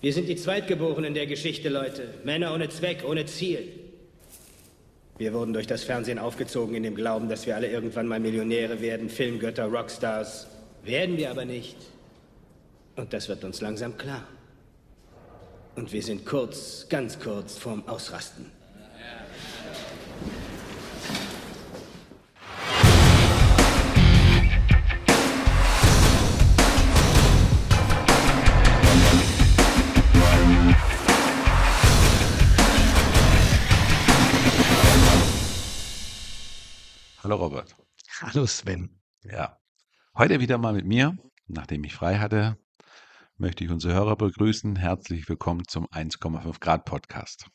Wir sind die Zweitgeborenen der Geschichte, Leute. Männer ohne Zweck, ohne Ziel. Wir wurden durch das Fernsehen aufgezogen in dem Glauben, dass wir alle irgendwann mal Millionäre werden, Filmgötter, Rockstars. Werden wir aber nicht. Und das wird uns langsam klar. Und wir sind kurz, ganz kurz vorm Ausrasten. Hallo Robert. Hallo Sven. Ja, heute wieder mal mit mir, nachdem ich frei hatte, möchte ich unsere Hörer begrüßen. Herzlich willkommen zum 1,5 Grad Podcast.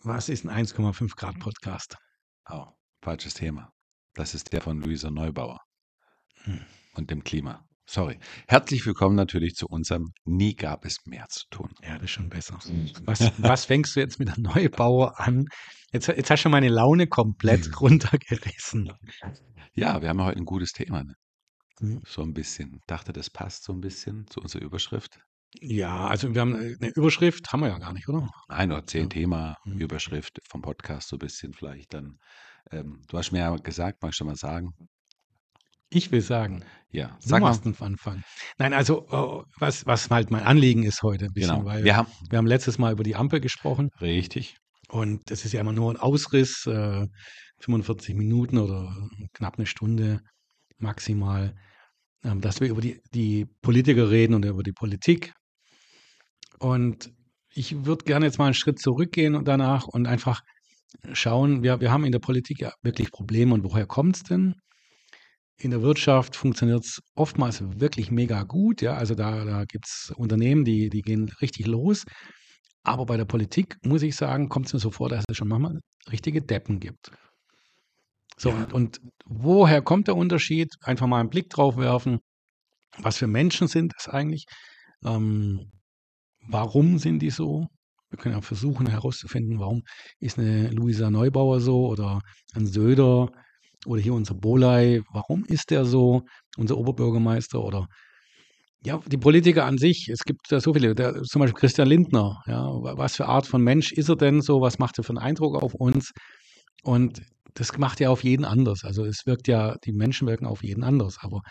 Was ist ein 1,5 Grad Podcast? Oh, falsches Thema. Das ist der von Luisa Neubauer Hm. und dem Klima. Sorry. Herzlich willkommen natürlich zu unserem Nie gab es mehr zu tun. Ja, das ist schon besser. Was, was fängst du jetzt mit der Neubauer an? Jetzt, jetzt hast du meine Laune komplett runtergerissen. Ja, wir haben heute ein gutes Thema. Ne? Hm. So ein bisschen. Dachte, das passt so ein bisschen zu unserer Überschrift. Ja, also wir haben äh, eine Überschrift, haben wir ja gar nicht, oder? Ein oder zehn Ja. Thema. Überschrift vom Podcast so ein bisschen vielleicht dann. Ähm, du hast mir ja gesagt, magst du mal sagen? Ich will sagen, Ja, du sag mal. machst den Anfang. Nein, also oh, was, was halt mein Anliegen ist heute ein bisschen, Genau. weil Wir haben wir haben letztes Mal über die Ampel gesprochen richtig. und das ist ja immer nur ein Ausriss, äh, 45 Minuten oder knapp eine Stunde maximal, ähm, dass wir über die, die Politiker reden und über die Politik. Und ich würde gerne jetzt mal einen Schritt zurückgehen und danach und einfach schauen, wir, wir haben in der Politik ja wirklich Probleme und woher kommt es denn? In der Wirtschaft funktioniert es oftmals wirklich mega gut, ja, also da, da gibt es Unternehmen, die, die gehen richtig los. Aber bei der Politik, muss ich sagen, kommt es mir so vor, dass es schon manchmal richtige Deppen gibt. So, Ja. und, und woher kommt der Unterschied? Einfach mal einen Blick drauf werfen. Was für Menschen sind das eigentlich? Ähm, warum sind die so? Wir können ja versuchen herauszufinden, warum ist eine Luisa Neubauer so oder ein Söder oder hier unser Boley, warum ist der so, unser Oberbürgermeister oder ja, die Politiker an sich, es gibt da so viele, der, zum Beispiel Christian Lindner, ja, wa- was für Art von Mensch ist er denn so, was macht er für einen Eindruck auf uns? Und das macht ja auf jeden anders. Also es wirkt ja, die Menschen wirken auf jeden anders, aber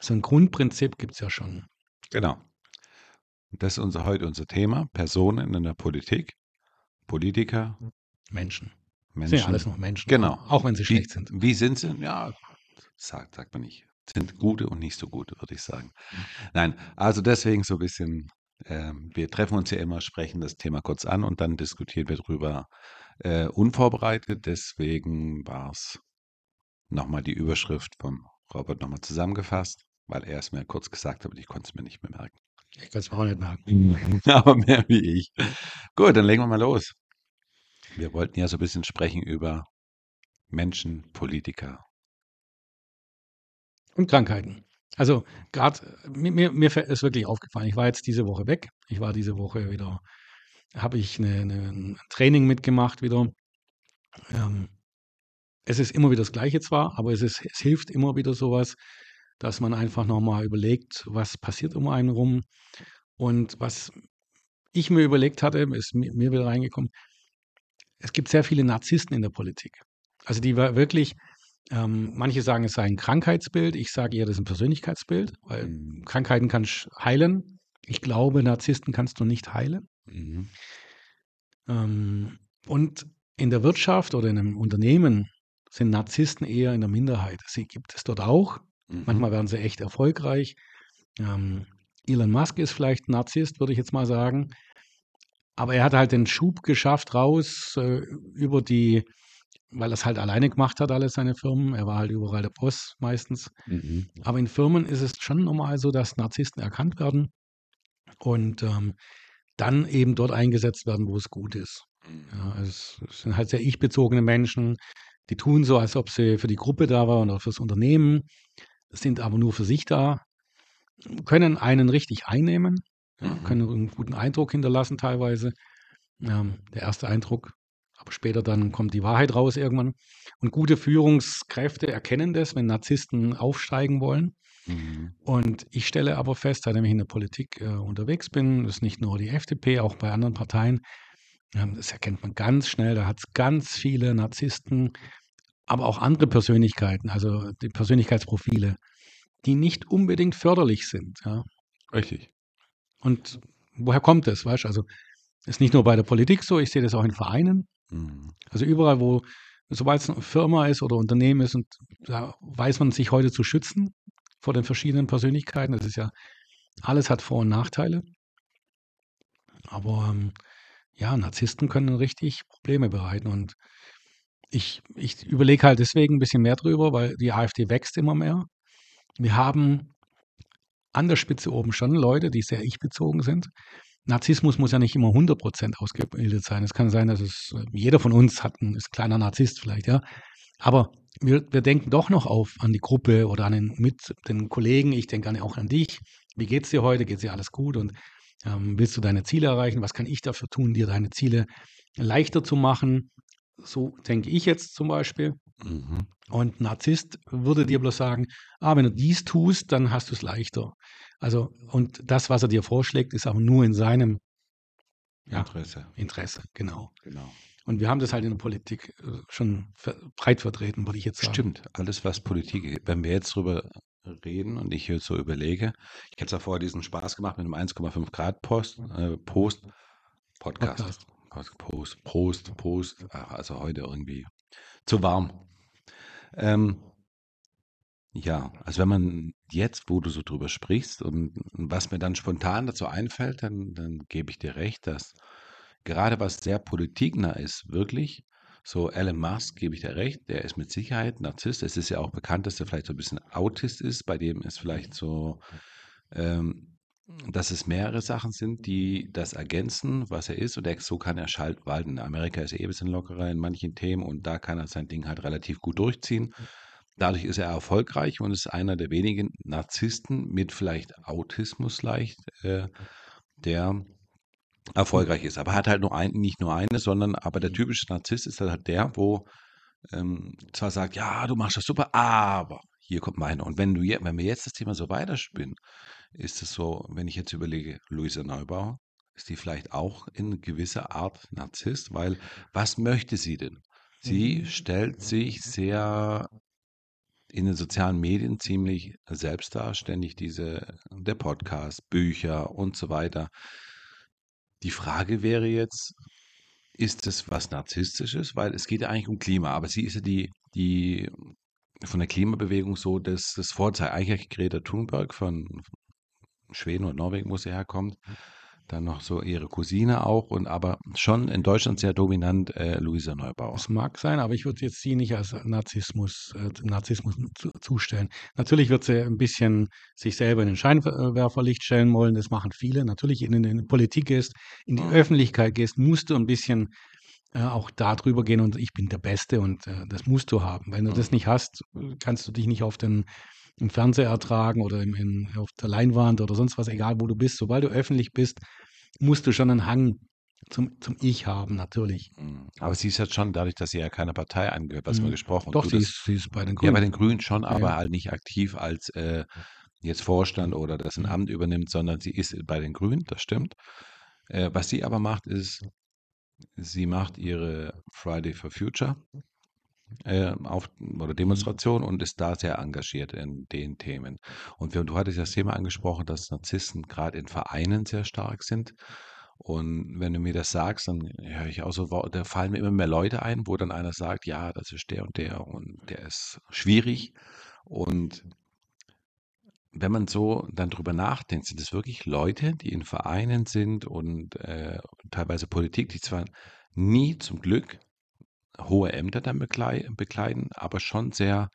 so ein Grundprinzip gibt es ja schon. Genau. Das ist unser, heute unser Thema. Personen in der Politik, Politiker, Menschen. Menschen. Sind ja alles noch Menschen. Genau. Auch wenn sie Wie, schlecht sind. wie sind sie? Ja, sagt, sagt man nicht. Sind gute und nicht so gute, würde ich sagen. Nein, also deswegen so ein bisschen, ähm, wir treffen uns ja immer, sprechen das Thema kurz an und dann diskutieren wir drüber äh, unvorbereitet. Deswegen war es nochmal die Überschrift vom Robert nochmal zusammengefasst, weil er es mir kurz gesagt hat und ich konnte es mir nicht mehr merken. Ich kann es mir auch nicht merken. Aber mehr wie ich. Gut, dann legen wir mal los. Wir wollten ja so ein bisschen sprechen über Menschen, Politiker. Und Krankheiten. Also gerade mir, mir, ist wirklich aufgefallen, ich war jetzt diese Woche weg. Ich war diese Woche wieder, habe ich eine, eine, ein Training mitgemacht wieder. Ähm, es ist immer wieder das Gleiche zwar, aber es, ist, es hilft immer wieder sowas, dass man einfach nochmal überlegt, was passiert um einen rum. Und was ich mir überlegt hatte, ist mir, mir wieder reingekommen, es gibt sehr viele Narzissten in der Politik. Also die war wirklich, ähm, manche sagen, es sei ein Krankheitsbild. Ich sage eher, das ist ein Persönlichkeitsbild, weil Mhm. Krankheiten kannst du heilen. Ich glaube, Narzissten kannst du nicht heilen. Mhm. Ähm, und in der Wirtschaft oder in einem Unternehmen sind Narzissten eher in der Minderheit. Sie gibt es dort auch. Mhm. Manchmal werden sie echt erfolgreich. Ähm, Elon Musk ist vielleicht ein Narzisst, würde ich jetzt mal sagen. Aber er hat halt den Schub geschafft raus äh, über die, weil er es halt alleine gemacht hat, alle seine Firmen. Er war halt überall der Boss meistens. Mhm. Aber in Firmen ist es schon normal so, dass Narzissten erkannt werden und ähm, dann eben dort eingesetzt werden, wo es gut ist. Ja, also es es sind halt sehr ich-bezogene Menschen, die tun so, als ob sie für die Gruppe da waren oder fürs Unternehmen, sind aber nur für sich da, können einen richtig einnehmen, ja, Mhm. können einen guten Eindruck hinterlassen teilweise. Ähm, der erste Eindruck, aber später dann kommt die Wahrheit raus irgendwann. Und gute Führungskräfte erkennen das, wenn Narzissten aufsteigen wollen. Mhm. Und ich stelle aber fest, seitdem ich in der Politik äh, unterwegs bin, das ist nicht nur die FDP, auch bei anderen Parteien, ähm, das erkennt man ganz schnell, da hat es ganz viele Narzissten, aber auch andere Persönlichkeiten, also die Persönlichkeitsprofile, die nicht unbedingt förderlich sind. Ja. Richtig. Und woher kommt das? Weißt also ist nicht nur bei der Politik so, ich sehe das auch in Vereinen. Mhm. Also überall, wo, sobald es eine Firma ist oder Unternehmen ist, und da weiß man sich heute zu schützen vor den verschiedenen Persönlichkeiten. Das ist ja, alles hat Vor- und Nachteile. Aber ähm, ja, Narzissten können richtig Probleme bereiten. Und ich, ich überlege halt deswegen ein bisschen mehr drüber, weil die AfD wächst immer mehr. Wir haben an der Spitze oben schon Leute, die sehr ich-bezogen sind. Narzissmus muss ja nicht immer 100% ausgebildet sein. Es kann sein, dass es jeder von uns hat ein ist kleiner Narzisst vielleicht, ja. Aber wir, wir denken doch noch auf an die Gruppe oder an den, mit den Kollegen. Ich denke auch an dich. Wie geht's dir heute? Geht's dir alles gut? Und ähm, willst du deine Ziele erreichen? Was kann ich dafür tun, dir deine Ziele leichter zu machen? So denke ich jetzt zum Beispiel. Mhm. Und Narzisst würde dir bloß sagen, ah, wenn du dies tust, dann hast du es leichter. Also, und das, was er dir vorschlägt, ist aber nur in seinem ja, Interesse. Interesse, genau. genau. Und wir haben das halt in der Politik äh, schon breit vertreten, würde ich jetzt sagen. Stimmt, alles was Politik, wenn wir jetzt drüber reden und ich jetzt so überlege, ich hätte ja vorher diesen Spaß gemacht mit einem 1,5 Grad Post, äh, Post, Podcast. Podcast. Post, Post, Post, also heute irgendwie zu warm. Ähm, ja, also wenn man jetzt, wo du so drüber sprichst und was mir dann spontan dazu einfällt, dann, dann gebe ich dir recht, dass gerade was sehr politiknah ist, wirklich, so Elon Musk, gebe ich dir recht, der ist mit Sicherheit Narzisst. Es ist ja auch bekannt, dass er vielleicht so ein bisschen Autist ist, bei dem ist vielleicht so, ähm, dass es mehrere Sachen sind, die das ergänzen, was er ist. Und er, so kann er schalten. In Amerika ist er eh ein bisschen lockerer in manchen Themen und da kann er sein Ding halt relativ gut durchziehen. Dadurch ist er erfolgreich und ist einer der wenigen Narzissten mit vielleicht Autismus leicht, äh, der erfolgreich ist. Aber er hat halt nur ein, nicht nur eine, sondern aber der typische Narzisst ist halt der, wo ähm, zwar sagt, ja, du machst das super, aber hier kommt meine. Und wenn du wenn wir jetzt das Thema so weiterspinnen, ist es so, wenn ich jetzt überlege, Luisa Neubauer, ist die vielleicht auch in gewisser Art Narzisst, weil was möchte sie denn? Sie mhm. stellt sich sehr in den sozialen Medien ziemlich selbst dar, ständig diese, der Podcast, Bücher und so weiter. Die Frage wäre jetzt, ist das was Narzisstisches? Weil es geht ja eigentlich um Klima, aber sie ist ja die, die von der Klimabewegung so das, das Vorzeichen. Eigentlich Greta Thunberg von Schweden und Norwegen, wo sie herkommt, dann noch so ihre Cousine auch und aber schon in Deutschland sehr dominant äh, Luisa Neubauer. Das mag sein, aber ich würde jetzt sie nicht als Narzissmus, äh, Narzissmus zu, zustellen. Natürlich wird sie ein bisschen sich selber in den Scheinwerferlicht stellen wollen, das machen viele. Natürlich, in, in die Politik gehst, in die Öffentlichkeit gehst, musst du ein bisschen äh, auch darüber gehen und ich bin der Beste und äh, das musst du haben. Wenn du das nicht hast, kannst du dich nicht auf den im Fernseher ertragen oder im, in, auf der Leinwand oder sonst was, egal wo du bist. Sobald du öffentlich bist, musst du schon einen Hang zum, zum Ich haben, natürlich. Mhm. Aber sie ist jetzt schon, dadurch, dass sie ja keiner Partei angehört, was mhm. wir gesprochen haben. Doch, sie, das, ist, sie ist bei den Grünen. Ja, bei den Grünen schon, aber ja. halt nicht aktiv als äh, jetzt Vorstand oder das ein mhm. Amt übernimmt, sondern sie ist bei den Grünen, das stimmt. Äh, was sie aber macht, ist, sie macht ihre Friday for Future äh, auf, oder Demonstration und ist da sehr engagiert in den Themen. Und du hattest das Thema angesprochen, dass Narzissten gerade in Vereinen sehr stark sind. Und wenn du mir das sagst, dann höre ich auch so, da fallen mir immer mehr Leute ein, wo dann einer sagt, ja, das ist der und der und der ist schwierig. Und wenn man so dann drüber nachdenkt, sind es wirklich Leute, die in Vereinen sind und äh, teilweise Politik, die zwar nie zum Glück hohe Ämter dann bekleiden, aber schon sehr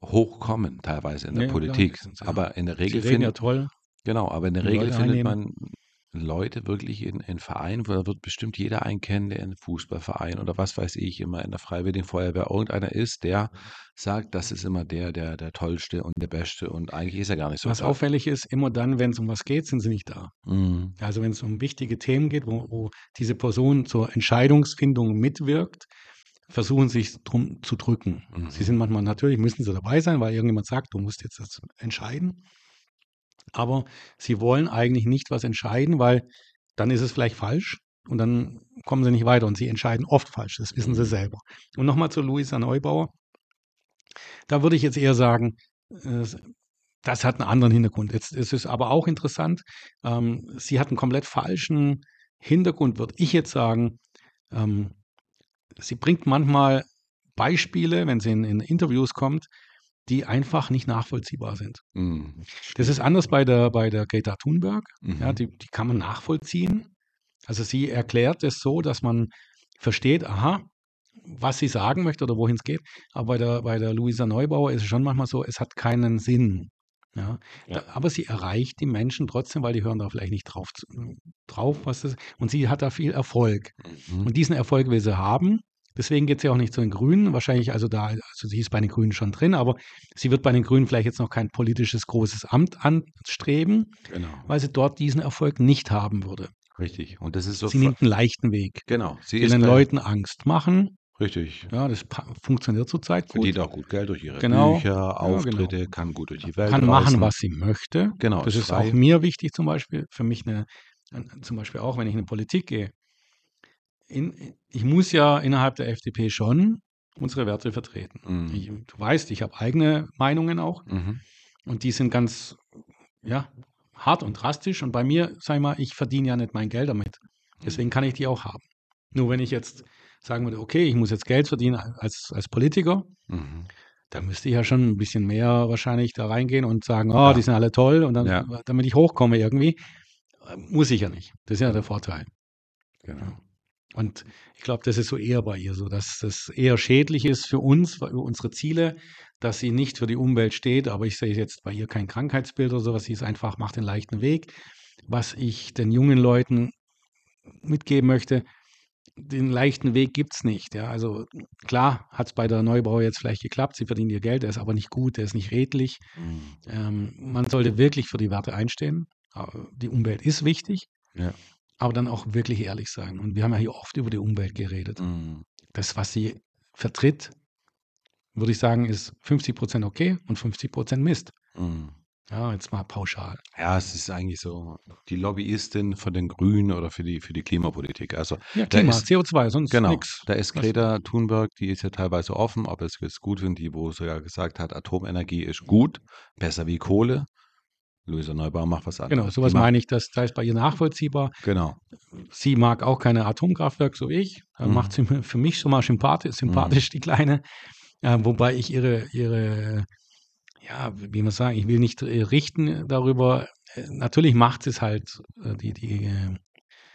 hoch kommen teilweise in der ja, Politik. Klar, aber in der Regel findet ja toll. Genau, aber in der Regel Leute findet einnehmen. man Leute wirklich in, in Vereinen, wo da wird bestimmt jeder einen kennen, der in Fußballverein oder was weiß ich, immer in der Freiwilligen Feuerwehr irgendeiner ist, der sagt, das ist immer der, der der Tollste und der Beste und eigentlich ist er gar nicht so. Was toll. auffällig ist, immer dann, wenn es um was geht, sind sie nicht da. Mhm. Also wenn es um wichtige Themen geht, wo, wo diese Person zur Entscheidungsfindung mitwirkt, versuchen sich drum zu drücken. Mhm. Sie sind manchmal natürlich, müssen sie dabei sein, weil irgendjemand sagt, du musst jetzt das entscheiden. Aber sie wollen eigentlich nicht was entscheiden, weil dann ist es vielleicht falsch und dann kommen sie nicht weiter und sie entscheiden oft falsch, das wissen sie Mhm. selber. Und nochmal zu Luisa Neubauer. Da würde ich jetzt eher sagen, äh, das hat einen anderen Hintergrund. Jetzt ist es aber auch interessant, ähm, sie hat einen komplett falschen Hintergrund, würde ich jetzt sagen. Sie bringt manchmal Beispiele, wenn sie in, in Interviews kommt, die einfach nicht nachvollziehbar sind. Mhm. Das ist anders bei der, bei der Greta Thunberg. Ja, Mhm. die, die kann man nachvollziehen. Also sie erklärt es so, dass man versteht, aha, was sie sagen möchte oder wohin es geht. Aber bei der, bei der Luisa Neubauer ist es schon manchmal so, es hat keinen Sinn. Ja. Ja. Aber sie erreicht die Menschen trotzdem, weil die hören da vielleicht nicht drauf, drauf was das Und sie hat da viel Erfolg. Mhm. Und diesen Erfolg will sie haben. Deswegen geht sie auch nicht zu den Grünen. Wahrscheinlich, also da, also sie ist bei den Grünen schon drin, aber sie wird bei den Grünen vielleicht jetzt noch kein politisches großes Amt anstreben, Genau, weil sie dort diesen Erfolg nicht haben würde. richtig. Und das ist so. Sie nimmt einen leichten Weg. genau, sie will den Leuten Angst machen. Richtig. Ja, das funktioniert zurzeit gut. Verdient auch gut Geld durch ihre Genau. Bücher, Ja, Auftritte, kann gut durch die Welt Kann machen, reisen. was sie möchte. Genau, Das ist frei. auch mir wichtig zum Beispiel. Für mich eine, ein- zum Beispiel auch, wenn ich in die Politik gehe. In, ich muss ja innerhalb der FDP schon unsere Werte vertreten. Mhm. Ich, du weißt, ich habe eigene Meinungen auch Mhm. und die sind ganz ja, hart und drastisch. Und bei mir, sag ich mal, ich verdiene ja nicht mein Geld damit. Deswegen kann ich die auch haben. Nur wenn ich jetzt sagen würde, okay, ich muss jetzt Geld verdienen als, als Politiker, Mhm. da müsste ich ja schon ein bisschen mehr wahrscheinlich da reingehen und sagen, oh, Ja. die sind alle toll und dann, Ja. damit ich hochkomme irgendwie. Muss ich ja nicht. Das ist ja der Vorteil. Genau. Und ich glaube, das ist so eher bei ihr so, dass das eher schädlich ist für uns, für unsere Ziele, dass sie nicht für die Umwelt steht. Aber ich sehe jetzt bei ihr kein Krankheitsbild oder sowas. Sie ist einfach, macht den leichten Weg. Was ich den jungen Leuten mitgeben möchte, den leichten Weg gibt es nicht. Ja. Also klar hat es bei der Neubau jetzt vielleicht geklappt, sie verdient ihr Geld, der ist aber nicht gut, der ist nicht redlich. Mhm. Ähm, man sollte wirklich für die Werte einstehen. Äh, Die Umwelt ist wichtig, Ja. aber dann auch wirklich ehrlich sein. Und wir haben ja hier oft über die Umwelt geredet. Mhm. Das, was sie vertritt, würde ich sagen, ist 50 Prozent okay und 50 Prozent Mist. Mhm. Ja, jetzt mal pauschal. Ja, es ist eigentlich so die Lobbyistin von den Grünen oder für die, für die Klimapolitik. Also Ja, Klima, ist- CO2, sonst genau, nichts. da ist Greta Thunberg, die ist ja teilweise offen, ob es jetzt gut findet, die, wo sie ja gesagt hat, Atomenergie ist gut, besser wie Kohle. Luisa Neubauer macht was anderes. Genau, sowas meine ich, das, da ist bei ihr nachvollziehbar. Genau. Sie mag auch keine Atomkraftwerke, so wie ich. Dann Mhm. macht sie für mich schon mal sympathisch, sympathisch die Kleine. Äh, wobei ich ihre, ihre, ja, wie man sagen, ich will nicht äh, richten darüber. Äh, natürlich macht sie es halt, äh, die, die, äh,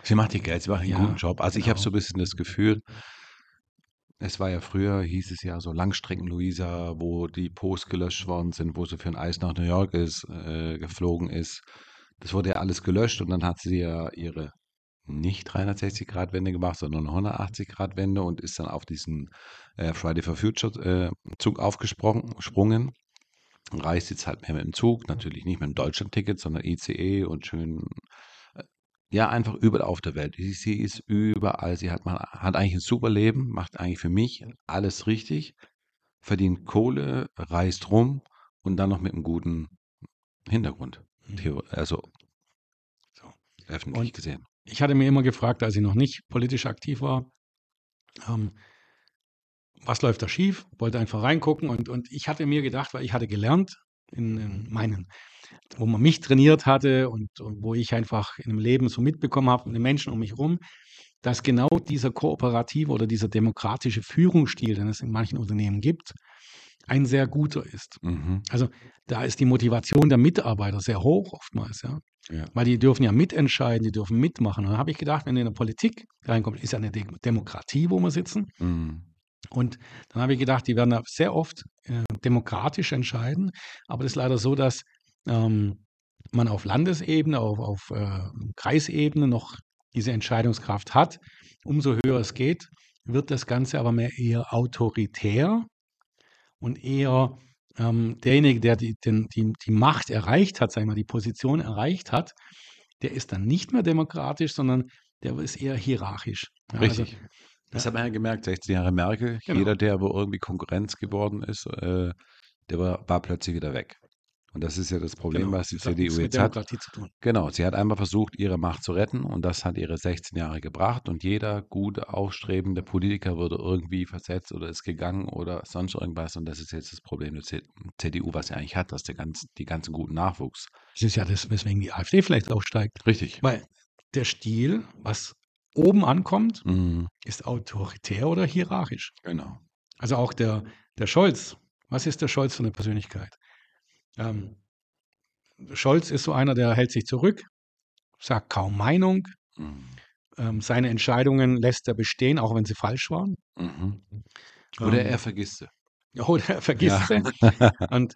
Sie macht ihr Geld, sie macht einen Ja, guten Job. Also ich habe genau. so ein bisschen das Gefühl, es war ja früher, hieß es ja so Langstrecken-Luisa, wo die Posts gelöscht worden sind, wo sie für ein Eis nach New York ist, äh, geflogen ist. Das wurde ja alles gelöscht und dann hat sie ja ihre nicht 360-Grad-Wende gemacht, sondern eine 180-Grad-Wende und ist dann auf diesen äh, Friday for Future-Zug aufgesprungen. Reist jetzt halt mehr mit dem Zug, natürlich nicht mit dem Deutschland-Ticket, sondern ICE und schön äh, ja, einfach überall auf der Welt. Sie, ist überall. Sie hat, man, hat eigentlich ein super Leben, macht eigentlich für mich alles richtig, verdient Kohle, reist rum und dann noch mit einem guten Hintergrund. Theo- Also So. öffentlich Und- gesehen. ich hatte mir immer gefragt, als ich noch nicht politisch aktiv war, ähm, was läuft da schief? Wollte einfach reingucken und, und ich hatte mir gedacht, weil ich hatte gelernt in, in meinen, wo man mich trainiert hatte und, und wo ich einfach in dem Leben so mitbekommen habe, von den Menschen um mich herum, dass genau dieser kooperative oder dieser demokratische Führungsstil, den es in manchen Unternehmen gibt, ein sehr guter ist. Mhm. Also da ist die Motivation der Mitarbeiter sehr hoch oftmals, ja. Ja. Weil die dürfen ja mitentscheiden, die dürfen mitmachen. Und dann habe ich gedacht, wenn du in der Politik reinkommt, ist ja eine Dem- Demokratie, wo wir sitzen. Mhm. Und dann habe ich gedacht, die werden sehr oft äh, demokratisch entscheiden. Aber das ist leider so, dass ähm, man auf Landesebene, auf, auf äh, Kreisebene noch diese Entscheidungskraft hat. Umso höher es geht, wird das Ganze aber mehr eher autoritär und eher ähm, derjenige, der die, den, die, die Macht erreicht hat, sag ich die Position erreicht hat, der ist dann nicht mehr demokratisch, sondern der ist eher hierarchisch. Ja, also Das hat man ja gemerkt, 16 Jahre Merkel, Genau. jeder, der wo irgendwie Konkurrenz geworden ist, äh, der war, war plötzlich wieder weg. Und das ist ja das Problem, Genau. was die Das CDU jetzt hat. Zu tun. Genau, sie hat einmal versucht, ihre Macht zu retten und das hat ihre 16 Jahre gebracht und jeder gute, aufstrebende Politiker wurde irgendwie versetzt oder ist gegangen oder sonst irgendwas und das ist jetzt das Problem der CDU, was sie eigentlich hat, dass der ganz, die ganzen guten Nachwuchs. Das ist ja das, weswegen die AfD vielleicht aufsteigt. Richtig. Weil der Stil, was oben ankommt, Mhm, ist autoritär oder hierarchisch. genau. Also auch der, der Scholz. Was ist der Scholz für eine Persönlichkeit? Ähm, Scholz ist so einer, der hält sich zurück, sagt kaum Meinung. Mhm. Ähm, seine Entscheidungen lässt er bestehen, auch wenn sie falsch waren. Mhm. Oder Ähm, er vergisst sie. Oder er vergisst Ja. sie. Und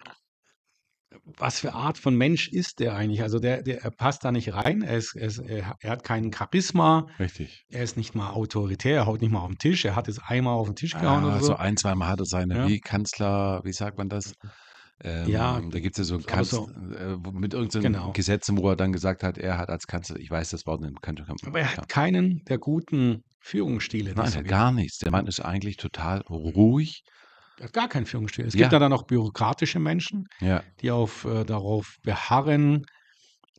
was für Art von Mensch ist der eigentlich? Also der, der er passt da nicht rein. Er, ist, er, ist, er hat kein Charisma. Richtig. Er ist nicht mal autoritär. Er haut nicht mal auf den Tisch. Er hat es einmal auf den Tisch gehauen Ah, oder so so. ein, zweimal hat er seine, Ja. wie Kanzler, wie sagt man das? Ähm, Ja, da gibt es ja so ein aber Kanzler, so- äh, mit irgendeinem Genau. Gesetzen, wo er dann gesagt hat, er hat als Kanzler, ich weiß das Wort nicht, kann, kann, Aber er ja. hat keinen der guten Führungsstile. Nein, gar nichts. Der Mann ist eigentlich total ruhig. Er hat gar keinen Führungsstil. Es Ja. gibt ja dann auch bürokratische Menschen, Ja, die auf, äh, darauf beharren.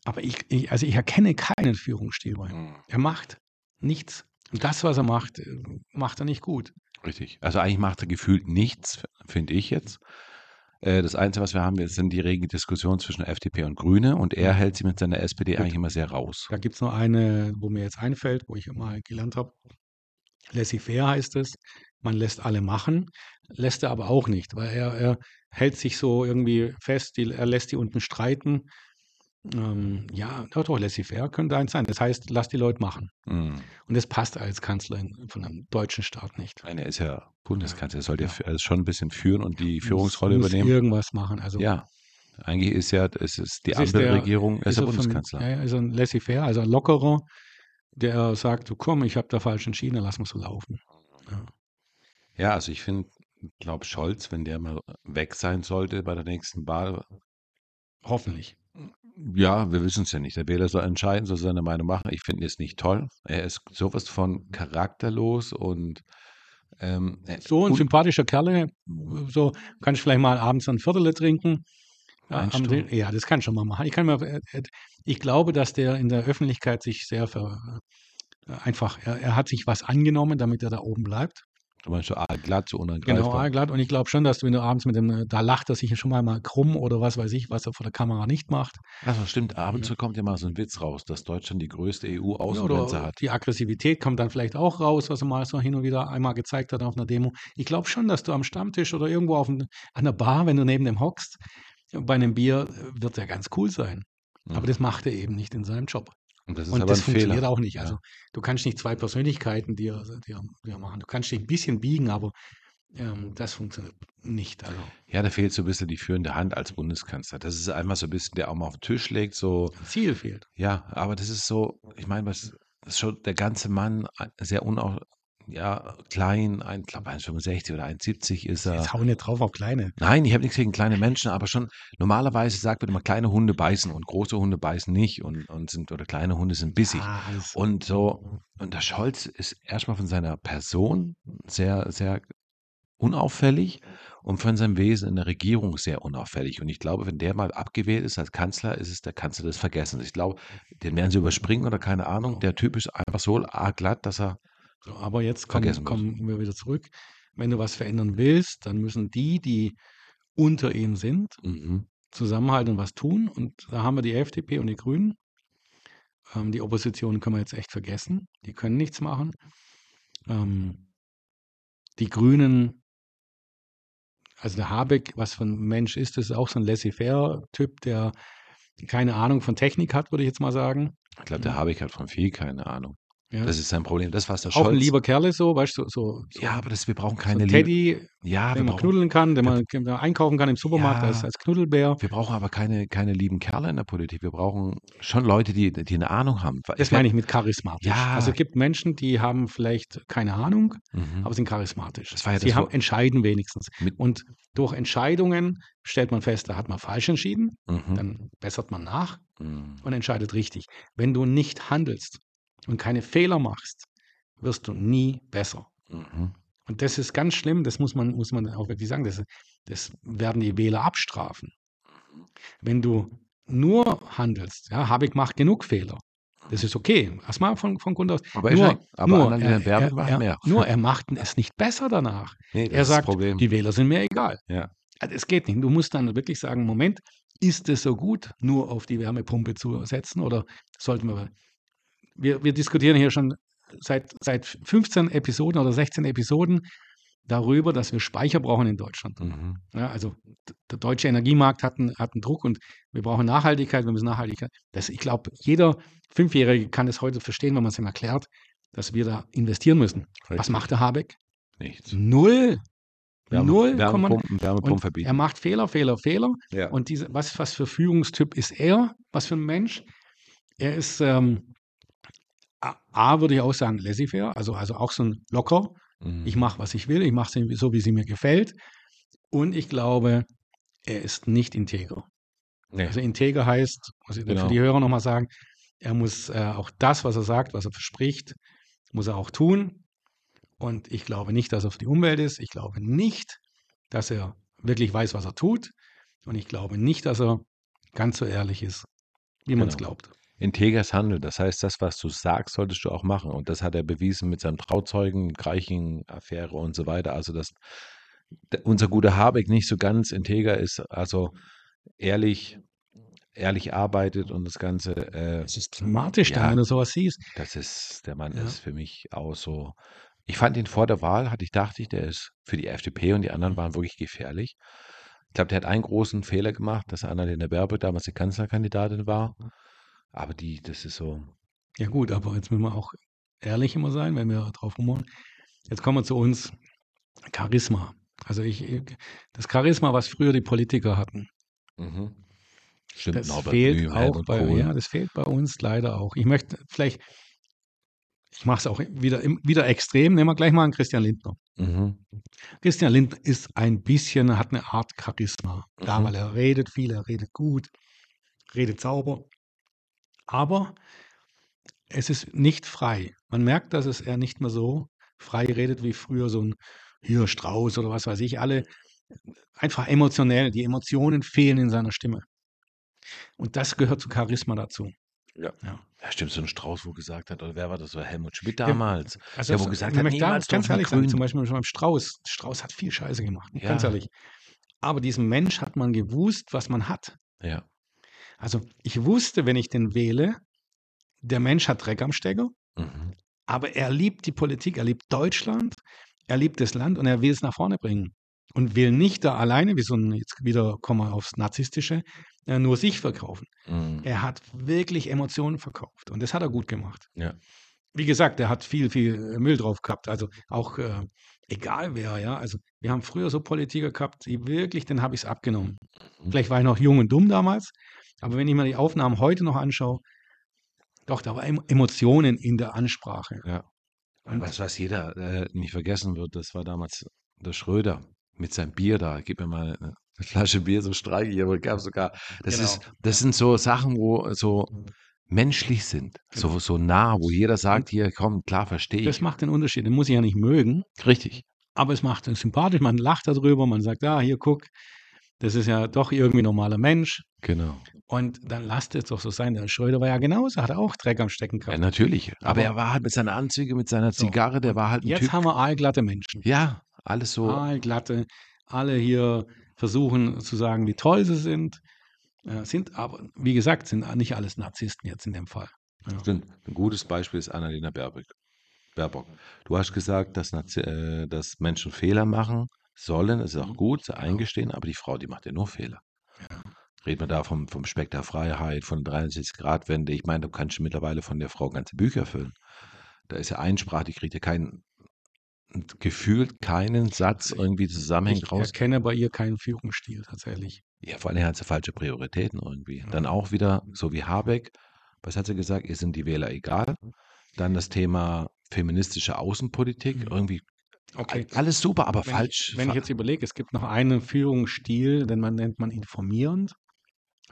Aber ich, ich, also ich erkenne keinen Führungsstil bei ihm. mhm, Er macht nichts. Und das, was er macht, äh, macht er nicht gut. richtig. Also eigentlich macht er gefühlt nichts, finde ich jetzt. Äh, Das Einzige, was wir haben, sind die regen Diskussionen zwischen FDP und Grüne und er hält sie mit seiner SPD Gut. eigentlich immer sehr raus. Da gibt es noch eine, wo mir jetzt einfällt, wo ich mal gelernt habe. Laissez-faire heißt es. Man lässt alle machen, lässt er aber auch nicht, weil er, er hält sich so irgendwie fest, die, er lässt die unten streiten. Ähm, ja, doch, doch, laissez-faire könnte eins sein. Das heißt, lass die Leute machen. Mhm. Und das passt als Kanzler von einem deutschen Staat nicht. Nein, er ist ja Bundeskanzler, er sollte ja, Ja. also schon ein bisschen führen und die Muss- Führungsrolle muss übernehmen. irgendwas machen. Also Ja, eigentlich ist ja, es ist die der- Ampelregierung, er ist der er von- Bundeskanzler. Ja, er ist ein laissez-faire, also ein lockerer, der sagt, du komm, ich habe da falsch entschieden, dann lass mal so laufen. Ja, also ich finde, glaube Scholz, wenn der mal weg sein sollte bei der nächsten Wahl, Hoffentlich. ja, wir wissen es ja nicht. Der Wähler soll entscheiden, soll seine Meinung machen. Ich finde es nicht toll. Er ist sowas von charakterlos und ähm, äh, So ein un- sympathischer Kerl, so kann ich vielleicht mal abends ein Viertel trinken. Ja, Meinst am du? Ding- ja, das kann ich schon mal machen. Ich, kann mir, äh, äh, ich glaube, dass der in der Öffentlichkeit sich sehr ver, äh, einfach, er, er hat sich was angenommen, damit er da oben bleibt. Du meinst so glatt, so unangreifbar. Genau, glatt. Und ich glaube schon, dass du, wenn du abends mit dem, äh, da lacht er sich schon mal, mal krumm oder was weiß ich, was er vor der Kamera nicht macht. Also stimmt, ab und zu kommt ja mal so ein Witz raus, dass Deutschland die größte Ja, EU-Außengrenze Oder hat. die Aggressivität kommt dann vielleicht auch raus, was er mal so hin und wieder einmal gezeigt hat auf einer Demo. Ich glaube schon, dass du am Stammtisch oder irgendwo auf ein, an der Bar, wenn du neben dem hockst, bei einem Bier, äh, wird er ganz cool sein. Aber Mhm. das macht er eben nicht in seinem Job. Und das Und das funktioniert Fehler. auch nicht. Ja. Also du kannst nicht zwei Persönlichkeiten dir, dir, dir machen. Du kannst dich ein bisschen biegen, aber ähm, das funktioniert nicht. Also Ja, da fehlt so ein bisschen die führende Hand als Bundeskanzler. Das ist einfach so ein bisschen, der auch mal auf den Tisch legt, so, Ziel fehlt. ja, aber das ist so, ich meine, was, das ist schon der ganze Mann ein- sehr unau, ja, klein, ein, glaube 1,65 oder 1,70 ist er. Jetzt hau nicht drauf auf kleine. Nein, ich habe nichts gegen kleine Menschen, aber schon normalerweise sagt man immer, kleine Hunde beißen und große Hunde beißen nicht und, und sind, oder kleine Hunde sind bissig. Alles- Und so, und der Scholz ist erstmal von seiner Person sehr, sehr unauffällig und von seinem Wesen in der Regierung sehr unauffällig. Und ich glaube, wenn der mal abgewählt ist als Kanzler, ist es der Kanzler des Vergessens. Ich glaube, den werden sie überspringen oder keine Ahnung. Der Typ ist einfach so arg glatt, dass er, So, aber jetzt kommen, kommen wir wieder zurück. Wenn du was verändern willst, dann müssen die, die unter ihm sind, mhm, zusammenhalten und was tun. Und da haben wir die FDP und die Grünen. Ähm, die Opposition können wir jetzt echt vergessen. Die können nichts machen. Ähm, die Grünen, also der Habeck, was für ein Mensch ist, das ist auch so ein laissez-faire-Typ, der keine Ahnung von Technik hat, würde ich jetzt mal sagen. ich glaube, der Habeck hat von viel keine Ahnung. Ja. Das ist sein Problem. Das, was der auch ein Scholz. lieber Kerl ist so, weißt du, so, so, ja, aber das, wir brauchen so keine ein Liebe. Teddy, Ja, wir den man brauchen, knuddeln kann, den man, den man einkaufen kann im Supermarkt Ja. als, als Knuddelbär. wir brauchen aber keine, keine lieben Kerle in der Politik. Wir brauchen schon Leute, die, die eine Ahnung haben. Das meine ich mit charismatisch. Ja. Also es gibt Menschen, die haben vielleicht keine Ahnung, Mhm. aber sind charismatisch. Das war ja Sie das, haben entscheiden wenigstens. Mit- Und durch Entscheidungen stellt man fest, da hat man falsch entschieden, Mhm. dann bessert man nach Mhm. und entscheidet richtig. Wenn du nicht handelst und keine Fehler machst, wirst du nie besser. Mhm. Und das ist ganz schlimm, das muss man, muss man auch wirklich sagen, das, das werden die Wähler abstrafen. Wenn du nur handelst, ja, Habeck macht genug Fehler. Das ist okay. Erstmal von, von Grund aus. Aber nur, ja- aber nur, er, er, macht er, mehr. nur er macht es nicht besser danach. Nee, das er sagt, die Wähler sind mir egal. Ja. Also es geht nicht. Du musst dann wirklich sagen, Moment, ist es so gut, nur auf die Wärmepumpe zu setzen oder sollten wir... Wir, wir diskutieren hier schon seit, seit 15 Episoden oder 16 Episoden darüber, dass wir Speicher brauchen in Deutschland. Mhm. Ja, also der deutsche Energiemarkt hat einen, hat einen Druck und wir brauchen Nachhaltigkeit, wir müssen Nachhaltigkeit. Das, ich glaube, jeder Fünfjährige kann es heute verstehen, wenn man es ihm erklärt, dass wir da investieren müssen. Was Richtig. macht der Habeck? Nichts. Null. Wärme, Null. Wärmepumpen, Wärmepumpen verbieten. er macht Fehler, Fehler, Fehler. ja. Und diese, was, was für Führungstyp ist er? Was für ein Mensch? Er ist, ähm, A, würde ich auch sagen, laissez-faire, also, also auch so ein locker. Mhm. Ich mache, was ich will, ich mache es so, wie sie mir gefällt. Und ich glaube, er ist nicht integer. nee. Also integer heißt, muss ich Genau. für die Hörer nochmal sagen, er muss äh, auch das, was er sagt, was er verspricht, muss er auch tun. Und ich glaube nicht, dass er für die Umwelt ist. Ich glaube nicht, dass er wirklich weiß, was er tut. Und ich glaube nicht, dass er ganz so ehrlich ist, wie man es Genau. glaubt. Integers Handeln, das heißt, das, was du sagst, solltest du auch machen. Und das hat er bewiesen mit seinem Trauzeugen, Greiching-Affäre und so weiter. Also, dass unser guter Habeck nicht so ganz integer ist, also ehrlich, ehrlich arbeitet und das Ganze, äh, Es ist dramatisch, Ja. dann, wenn du sowas siehst. das ist, der Mann Ja. ist für mich auch so. Ich fand ihn vor der Wahl, hatte ich, dachte ich, der ist für die FDP und die anderen waren wirklich gefährlich. Ich glaube, der hat einen großen Fehler gemacht, dass Annalena Baerbock damals die Kanzlerkandidatin war. Aber die, das ist so, Ja gut, aber jetzt müssen wir auch ehrlich immer sein, wenn wir drauf rumholen. Jetzt kommen wir zu uns. Charisma. Also ich, das Charisma, was früher die Politiker hatten, Mhm. Stimmt, das fehlt Blüm, auch bei, Kohl. ja, das fehlt bei uns leider auch. Ich möchte vielleicht, ich mache es auch wieder, wieder extrem, nehmen wir gleich mal einen Christian Lindner. Mhm. Christian Lindner ist ein bisschen, hat eine Art Charisma. Mhm. weil er redet viel, er redet gut, redet sauber. Aber es ist nicht frei. Man merkt, dass es er nicht mehr so frei redet wie früher so ein hier Strauß oder was weiß ich. Alle einfach emotionell. Die Emotionen fehlen in seiner Stimme. Und das gehört zu Charisma dazu. Ja. Ja. Ja, stimmt, so ein Strauß, wo gesagt hat, oder wer war das? War Helmut Schmidt damals. Also Ja, wo so- gesagt ich hat, da niemals ganz ehrlich sein, grün. zum Beispiel beim Strauß. Strauß hat viel Scheiße gemacht, ganz Ja. ehrlich. Aber diesem Mensch hat man gewusst, was man hat. Ja. Also ich wusste, wenn ich den wähle, der Mensch hat Dreck am Stecker, Mhm. aber er liebt die Politik, er liebt Deutschland, er liebt das Land und er will es nach vorne bringen. Und will nicht da alleine, wie so ein, jetzt wieder kommen wir aufs Narzisstische, äh, nur sich verkaufen. Mhm. Er hat wirklich Emotionen verkauft und das hat er gut gemacht. Ja. Wie gesagt, er hat viel, viel äh, Müll drauf gehabt. Also auch äh, egal wer, ja. Also wir haben früher so Politiker gehabt, die wirklich, den habe ich es abgenommen. Mhm. Vielleicht war ich noch jung und dumm damals, aber wenn ich mir die Aufnahmen heute noch anschaue, doch, da war Em- Emotionen in der Ansprache. Ja. Und- Was, was jeder äh, nicht vergessen wird, das war damals der Schröder mit seinem Bier da. Gib mir mal eine Flasche Bier, so streiche ich, aber gab sogar. Das, Genau. ist, das sind so Sachen, wo so menschlich sind, so, so nah, wo jeder sagt, hier, komm, klar, verstehe ich. Das macht den Unterschied. Den muss ich ja nicht mögen, Richtig. aber es macht ihn sympathisch. Man lacht darüber, man sagt, ah, hier, guck, das ist ja doch irgendwie ein normaler Mensch. Genau. Und dann lasst es doch so sein. Der Schröder war ja genauso, hat auch Dreck am Stecken Ja, gehabt. natürlich. Aber, Aber- er war halt mit seiner Anzüge, mit seiner So. Zigarre, der war halt ein Jetzt Typ. haben wir aalglatte Menschen. Ja, alles so. Aalglatte. Alle hier versuchen zu sagen, wie toll sie sind. Äh, sind aber, wie gesagt, sind nicht alles Narzissten jetzt in dem Fall. Ja. Stimmt. Ein gutes Beispiel ist Annalena Baerbock. Baerbock. Du hast gesagt, dass, äh, dass Menschen Fehler machen sollen. Das ist auch Mhm. gut, sie eingestehen, aber die Frau, die macht ja nur Fehler. Reden wir da vom, vom Speck der Freiheit, von der 63-Grad-Wende. Ich meine, du kannst mittlerweile von der Frau ganze Bücher füllen. Da ist ja Einsprache, die kriegt ja keinen, gefühlt keinen Satz irgendwie zusammenhängend Ich raus. erkenne bei ihr keinen Führungsstil tatsächlich. Ja, vor allem hat sie falsche Prioritäten irgendwie. Ja. Dann auch wieder, so wie Habeck, was hat sie gesagt? Ihr sind die Wähler egal. Dann das Thema feministische Außenpolitik, Mhm. irgendwie Okay. alles super, aber Wenn falsch. Ich, wenn ich jetzt überlege, es gibt noch einen Führungsstil, den man nennt man informierend.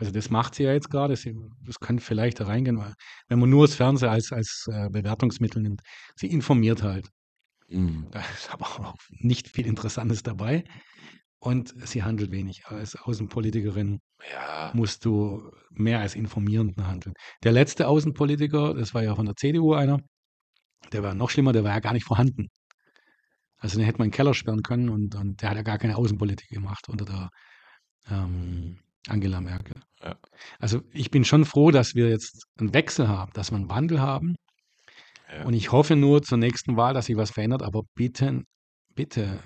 Also das macht sie ja jetzt gerade. Das könnte vielleicht da reingehen, weil wenn man nur das Fernsehen als, als äh, Bewertungsmittel nimmt, sie informiert halt. Mhm. Da ist aber auch nicht viel Interessantes dabei. Und sie handelt wenig. Als Außenpolitikerin Ja. musst du mehr als informierend handeln. Der letzte Außenpolitiker, das war ja von der CDU einer, der war noch schlimmer, der war ja gar nicht vorhanden. Also den hätte man in den Keller sperren können und, und der hat ja gar keine Außenpolitik gemacht unter der ähm, Angela Merkel. Ja. Also ich bin schon froh, dass wir jetzt einen Wechsel haben, dass wir einen Wandel haben. Ja. Und ich hoffe nur zur nächsten Wahl, dass sich was verändert. Aber bitte, bitte,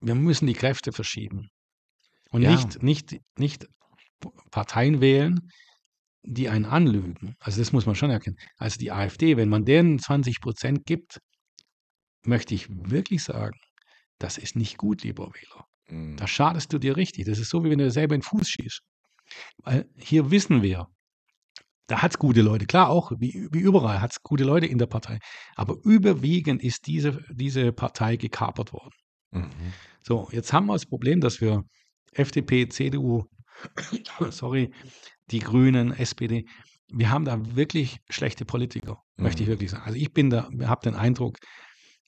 wir müssen die Kräfte verschieben. Und Ja. nicht, nicht, nicht Parteien wählen, die einen anlügen. Also das muss man schon erkennen. Also die AfD, wenn man denen 20 Prozent gibt, möchte ich wirklich sagen, das ist nicht gut, lieber Wähler. Mhm. Da schadest du dir richtig. Das ist so, wie wenn du selber in den Fuß schießt. Weil hier wissen wir, da hat es gute Leute. Klar, auch wie, wie überall hat es gute Leute in der Partei. Aber überwiegend ist diese, diese Partei gekapert worden. Mhm. So, jetzt haben wir das Problem, dass wir FDP, CDU, sorry, die Grünen, SPD, wir haben da wirklich schlechte Politiker, möchte ich Mhm. wirklich sagen. Also ich bin da, habe den Eindruck,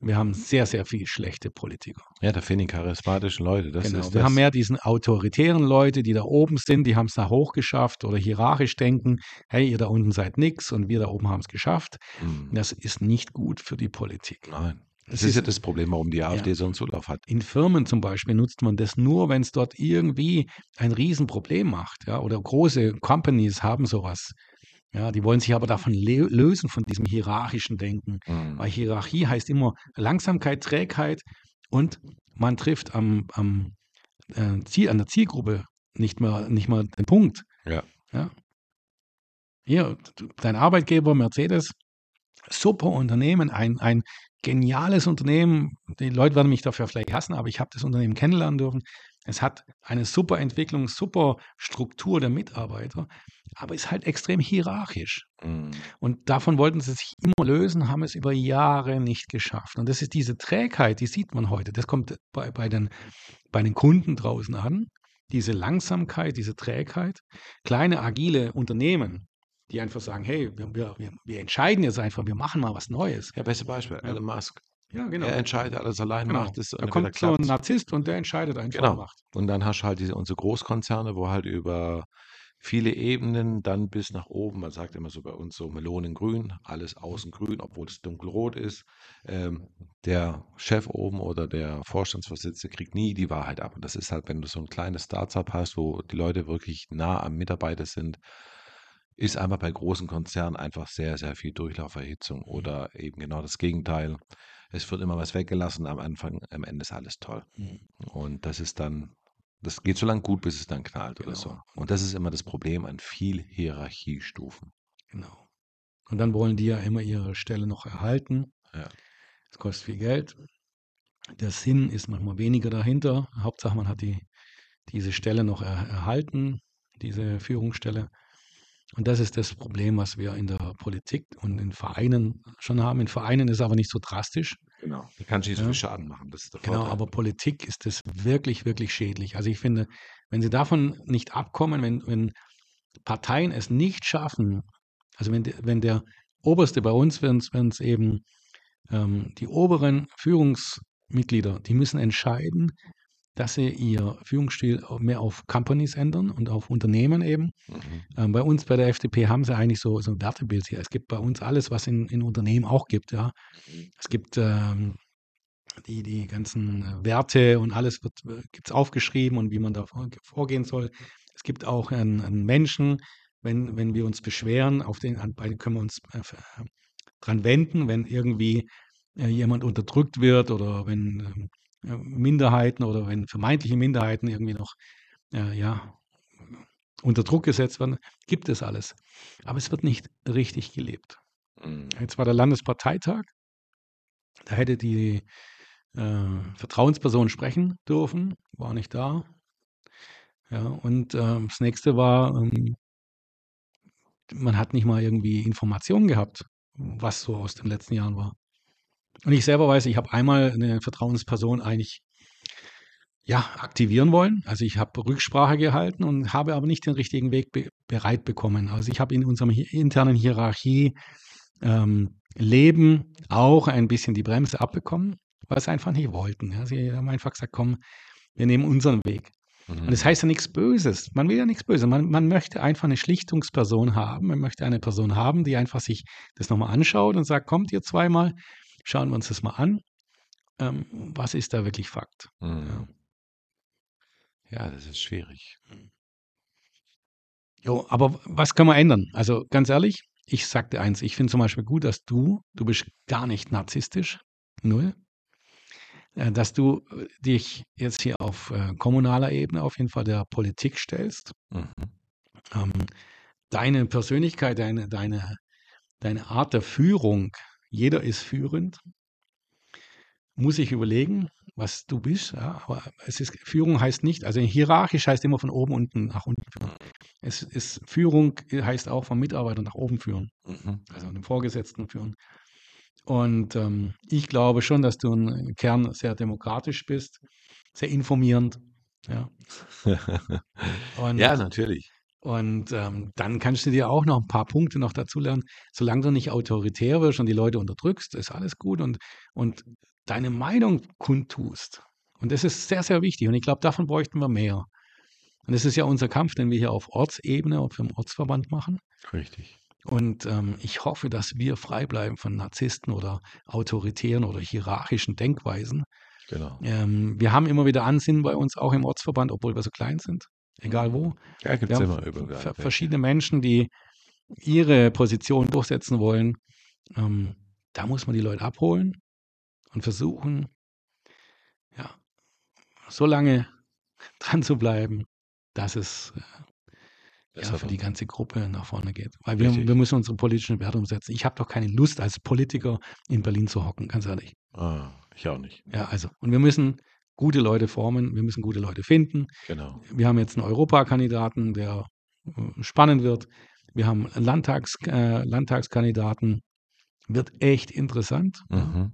wir haben sehr, sehr viel schlechte Politiker. Ja, da fehlen die charismatischen Leute. Das genau. ist Wir das. haben mehr diesen autoritären Leute, die da oben sind, die haben es da hochgeschafft oder hierarchisch denken, hey, ihr da unten seid nix und wir da oben haben es geschafft. Mhm. Das ist nicht gut für die Politik. Nein. Das Es ist ja ist- das Problem, warum die AfD Ja. so einen Zulauf hat. In Firmen zum Beispiel nutzt man das nur, wenn es dort irgendwie ein Riesenproblem macht. Ja? Oder große Companies haben sowas. Ja, die wollen sich aber davon lösen, von diesem hierarchischen Denken. Mhm. Weil Hierarchie heißt immer Langsamkeit, Trägheit und man trifft am, am äh, Ziel, an der Zielgruppe nicht mehr, nicht mehr den Punkt. Ja. ja. Hier, dein Arbeitgeber Mercedes, super Unternehmen, ein, ein geniales Unternehmen. Die Leute werden mich dafür vielleicht hassen, aber ich habe das Unternehmen kennenlernen dürfen. Es hat eine super Entwicklung, super Struktur der Mitarbeiter, aber ist halt extrem hierarchisch. Mhm. Und davon wollten sie sich immer lösen, haben es über Jahre nicht geschafft. Und das ist diese Trägheit, die sieht man heute. Das kommt bei, bei, den, bei den Kunden draußen an. Diese Langsamkeit, diese Trägheit. Kleine, agile Unternehmen, die einfach sagen, hey, wir, wir, wir- entscheiden jetzt einfach, wir machen mal was Neues. Ja, beste Beispiel. Elon Musk. Ja, genau. Er entscheidet alles allein, genau. macht es da kommt so ein. Narzisst und der entscheidet einfach Genau. und macht. Und dann hast du halt diese unsere Großkonzerne, wo halt über viele Ebenen dann bis nach oben, man sagt immer so bei uns so Melonengrün, alles außen grün, obwohl es dunkelrot ist. Ähm, der Chef oben oder der Vorstandsvorsitzende kriegt nie die Wahrheit ab. Und das ist halt, wenn du so ein kleines Startup hast, wo die Leute wirklich nah am Mitarbeiter sind, ist einfach bei großen Konzernen einfach sehr, sehr viel Durchlauferhitzung oder eben genau das Gegenteil. Es wird immer was weggelassen, am Anfang, am Ende ist alles toll. Mhm. Und das ist dann, das geht so lange gut, bis es dann knallt oder Genau. so. Und das ist immer das Problem an viel Hierarchiestufen. Genau. Und dann wollen die ja immer ihre Stelle noch erhalten. Ja. Es kostet viel Geld. Der Sinn ist manchmal weniger dahinter. Hauptsache, man hat die, diese Stelle noch er, erhalten, diese Führungsstelle. Und das ist das Problem, was wir in der Politik und in Vereinen schon haben. In Vereinen ist es aber nicht so drastisch. Genau. Da kannst du nicht so Ja. viel Schaden machen. Das ist der Genau, Vorteil. aber Politik ist es wirklich, wirklich schädlich. Also ich finde, wenn sie davon nicht abkommen, wenn, wenn Parteien es nicht schaffen, also wenn, wenn der Oberste bei uns, wenn es eben ähm, die oberen Führungsmitglieder, die müssen entscheiden, dass sie ihr Führungsstil mehr auf Companies ändern und auf Unternehmen eben. Mhm. Ähm, bei uns bei der FDP haben sie eigentlich so, so ein Wertebild hier. Es gibt bei uns alles, was in, in Unternehmen auch gibt. Ja. Es gibt ähm, die, die ganzen äh, Werte und alles wird gibt es aufgeschrieben und wie man da vor- vorgehen soll. Es gibt auch einen, einen Menschen, wenn, wenn wir uns beschweren, auf den, bei können wir uns äh, äh, dran wenden, wenn irgendwie äh, jemand unterdrückt wird oder wenn ähm, äh, Minderheiten oder wenn vermeintliche Minderheiten irgendwie noch äh, ja, unter Druck gesetzt werden, gibt es alles. Aber es wird nicht richtig gelebt. Mhm. Jetzt war der Landesparteitag. Da hätte die äh, Vertrauensperson sprechen dürfen, war nicht da. Ja, und ähm, das nächste war, ähm, man hat nicht mal irgendwie Informationen gehabt, was so aus den letzten Jahren war. Und ich selber weiß, ich habe einmal eine Vertrauensperson eigentlich ja, aktivieren wollen. Also ich habe Rücksprache gehalten und habe aber nicht den richtigen Weg be bereit bekommen. Also ich habe in unserem hi internen Hierarchie ähm, Leben auch ein bisschen die Bremse abbekommen, weil sie einfach nicht wollten. Ja. Sie haben einfach gesagt, komm, wir nehmen unseren Weg. Und das Mhm. heißt ja nichts Böses. Man will ja nichts Böses. Man, man möchte einfach eine Schlichtungsperson haben. Man möchte eine Person haben, die einfach sich das nochmal anschaut und sagt, kommt ihr zweimal, schauen wir uns das mal an. Ähm, was ist da wirklich Fakt? Mhm. Ja, das ist schwierig. Jo, aber was können wir ändern? Also ganz ehrlich, ich sag dir eins, ich finde zum Beispiel gut, dass du, du bist gar nicht narzisstisch, null, äh, dass du äh, dich jetzt hier auf äh, kommunaler Ebene auf jeden Fall der Politik stellst. Mhm. Ähm, deine Persönlichkeit, deine, deine, deine Art der Führung, jeder ist führend, muss ich überlegen, was du bist. Ja, aber es ist, Führung heißt nicht, also hierarchisch heißt immer von oben unten nach unten führen. Es ist, Führung heißt auch von Mitarbeitern nach oben führen, Mhm. also einem Vorgesetzten führen. Und ähm, ich glaube schon, dass du im Kern sehr demokratisch bist, sehr informierend. Ja. Ja, natürlich. Und ähm, dann kannst du dir auch noch ein paar Punkte noch dazu lernen. Solange du nicht autoritär wirst und die Leute unterdrückst, ist alles gut und, und deine Meinung kundtust. Und das ist sehr, sehr wichtig. Und ich glaube, davon bräuchten wir mehr. Und das ist ja unser Kampf, den wir hier auf Ortsebene und vom Ortsverband machen. Richtig. Und ähm, ich hoffe, dass wir frei bleiben von Narzissten oder autoritären oder hierarchischen Denkweisen. Genau. Ähm, wir haben immer wieder Ansinnen bei uns, auch im Ortsverband, obwohl wir so klein sind, egal wo. Ja, gibt Wir es immer überall. ver- verschiedene Menschen, die ihre Position durchsetzen wollen. Ähm, da muss man die Leute abholen und versuchen, ja, so lange dran zu bleiben, dass es äh, ja, für die ganze Gruppe nach vorne geht. Weil wir, wir müssen unsere politischen Werte umsetzen. Ich habe doch keine Lust, als Politiker in Berlin zu hocken, ganz ehrlich. Ah, ich auch nicht. Ja, also, und wir müssen gute Leute formen, wir müssen gute Leute finden. Genau. Wir haben jetzt einen Europakandidaten, der äh, spannend wird. Wir haben Landtags, äh, Landtagskandidaten, wird echt interessant. Mhm.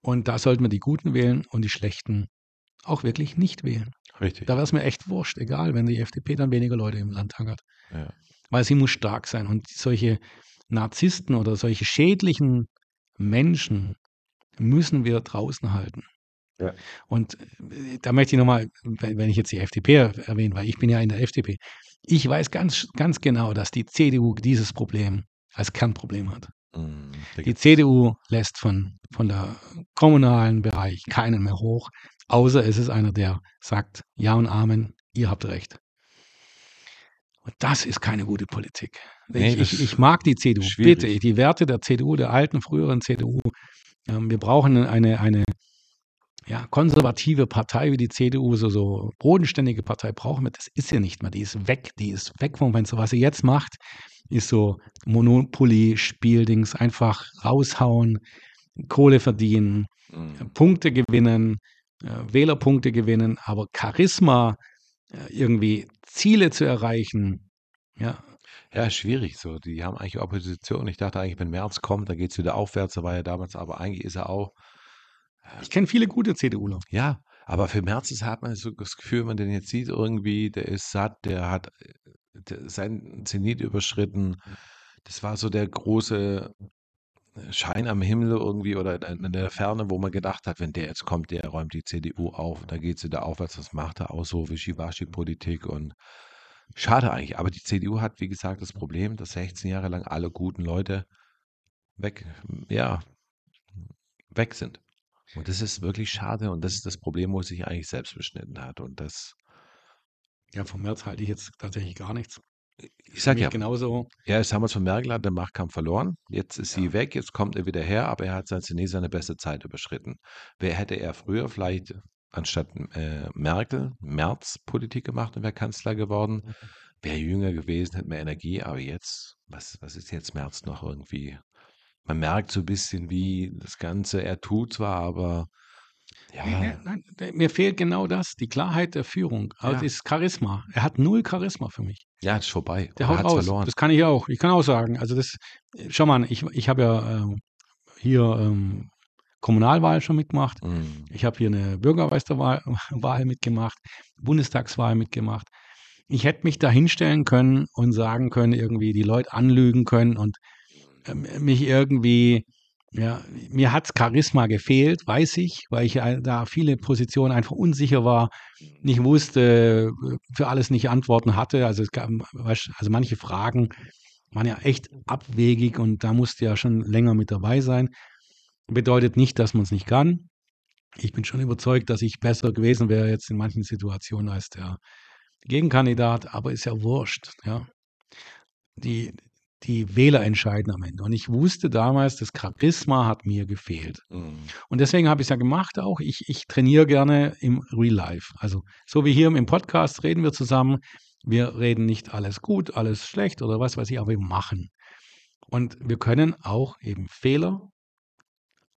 Und da sollten wir die Guten wählen und die Schlechten auch wirklich nicht wählen. Richtig. Da wäre es mir echt wurscht, egal, wenn die FDP dann weniger Leute im Landtag hat. Ja. Weil sie muss stark sein. Und solche Narzissten oder solche schädlichen Menschen müssen wir draußen halten. Ja. Und äh, da möchte ich nochmal, wenn ich jetzt die FDP er- erwähne, weil ich bin ja in der FDP, ich weiß ganz, ganz genau, dass die CDU dieses Problem als Kernproblem hat. Mhm. Die CDU lässt von, von der kommunalen Bereich keinen mehr hoch, außer es ist einer, der sagt, ja und Amen, ihr habt recht. Und das ist keine gute Politik. Nee, ich, ich mag die CDU, schwierig. bitte, die Werte der CDU, der alten, früheren CDU. Ähm, wir brauchen eine, eine ja, konservative Partei wie die CDU, so, so bodenständige Partei brauchen wir. Das ist sie nicht mehr. Die ist weg. Die ist weg vom Fenster. Was sie jetzt macht, ist so Monopoly-Spieldings. Einfach raushauen, Kohle verdienen, Mhm. Punkte gewinnen, äh, Wählerpunkte gewinnen, aber Charisma, äh, irgendwie Ziele zu erreichen, ja, Ja, schwierig so. Die haben eigentlich Opposition. Ich dachte eigentlich, wenn März kommt, dann geht es wieder aufwärts. Da war ja damals, aber eigentlich ist er auch. Ich kenne viele gute CDUler. Ja, aber für Merz hat man so das Gefühl, wenn man den jetzt sieht, irgendwie, der ist satt, der hat äh, der, seinen Zenit überschritten. Das war so der große äh, Schein am Himmel irgendwie oder in der Ferne, wo man gedacht hat, wenn der jetzt kommt, der räumt die CDU auf, da geht es wieder aufwärts. Das macht er auch so Wischiwaschi-Politik und schade eigentlich. Aber die CDU hat, wie gesagt, das Problem, dass 16 Jahre lang alle guten Leute weg, ja, weg sind. Und das ist wirklich schade und das ist das Problem, wo es sich eigentlich selbst beschnitten hat. Und das, Ja, vom März halte ich jetzt tatsächlich gar nichts. ich sag Mich ja, genauso. ja, jetzt haben wir es von Merkel, hat den Machtkampf verloren. Jetzt ist sie Ja. weg, jetzt kommt er wieder her, aber er hat seit zunächst seine beste Zeit überschritten. Wer hätte er früher vielleicht anstatt äh, Merkel Merz Politik gemacht und wäre Kanzler geworden? Wäre jünger gewesen, hätte mehr Energie, aber jetzt, was, was ist jetzt Merz noch irgendwie? Man merkt so ein bisschen, wie das Ganze, er tut zwar, aber ja, nein, der- mir fehlt genau das, die Klarheit der Führung. Also Ja. das Charisma. Er hat null Charisma für mich. ja, ist vorbei. Der er haut hat's raus. verloren. Das kann ich auch. Ich kann auch sagen. Also das, schau mal, ich, ich habe ja ähm, hier ähm, Kommunalwahl schon mitgemacht. Mm, Ich habe hier eine Bürgermeisterwahl Wahl mitgemacht, Bundestagswahl mitgemacht. Ich hätte mich da hinstellen können und sagen können, irgendwie die Leute anlügen können und mich irgendwie, ja, mir hat Charisma gefehlt, weiß ich, weil ich da viele Positionen einfach unsicher war, nicht wusste, für alles nicht Antworten hatte. Also es gab, also manche Fragen waren ja echt abwegig und da musste ja schon länger mit dabei sein. Bedeutet nicht, dass man es nicht kann. Ich bin schon überzeugt, dass ich besser gewesen wäre jetzt in manchen Situationen als der Gegenkandidat, aber ist ja wurscht. Ja. Die, die Wähler entscheiden am Ende. Und ich wusste damals, das Charisma hat mir gefehlt. Mhm. Und deswegen habe ich es ja gemacht auch. Ich, ich trainiere gerne im Real Life. Also so wie hier im Podcast reden wir zusammen. Wir reden nicht alles gut, alles schlecht oder was weiß ich, aber wir machen. Und wir können auch eben Fehler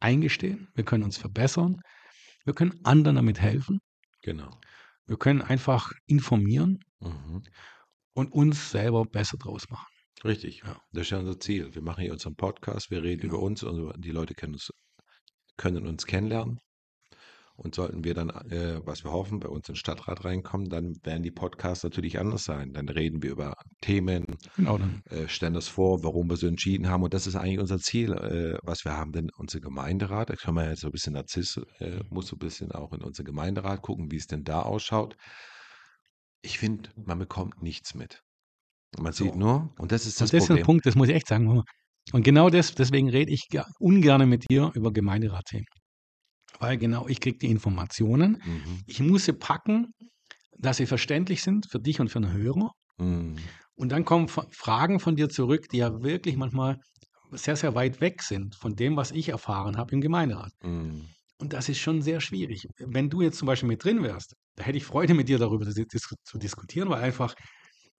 eingestehen. Wir können uns verbessern. Wir können anderen damit helfen. Genau. Wir können einfach informieren mhm. und uns selber besser draus machen. Richtig, ja. Das ist ja unser Ziel. Wir machen hier unseren Podcast, wir reden genau. über uns und die Leute können uns, können uns kennenlernen. Und sollten wir dann, äh, was wir hoffen, bei uns in den Stadtrat reinkommen, dann werden die Podcasts natürlich anders sein. Dann reden wir über Themen, genau, äh, stellen das vor, warum wir so entschieden haben. Und das ist eigentlich unser Ziel, äh, was wir haben. Denn unser Gemeinderat, da können wir jetzt so ein bisschen Narziss, äh, muss so ein bisschen auch in unser Gemeinderat gucken, wie es denn da ausschaut. Ich finde, man bekommt nichts mit. Man so. sieht nur, und das ist das, und das Problem. ist ein Punkt, das muss ich echt sagen. Und genau das, deswegen rede ich ungern mit dir über Gemeinderatthemen weil genau ich kriege die Informationen. Mhm. Ich muss sie packen, dass sie verständlich sind für dich und für den Hörer. Mhm. Und dann kommen Fragen von dir zurück, die ja wirklich manchmal sehr, sehr weit weg sind von dem, was ich erfahren habe im Gemeinderat. Mhm. Und das ist schon sehr schwierig. Wenn du jetzt zum Beispiel mit drin wärst, da hätte ich Freude mit dir darüber zu diskutieren, weil einfach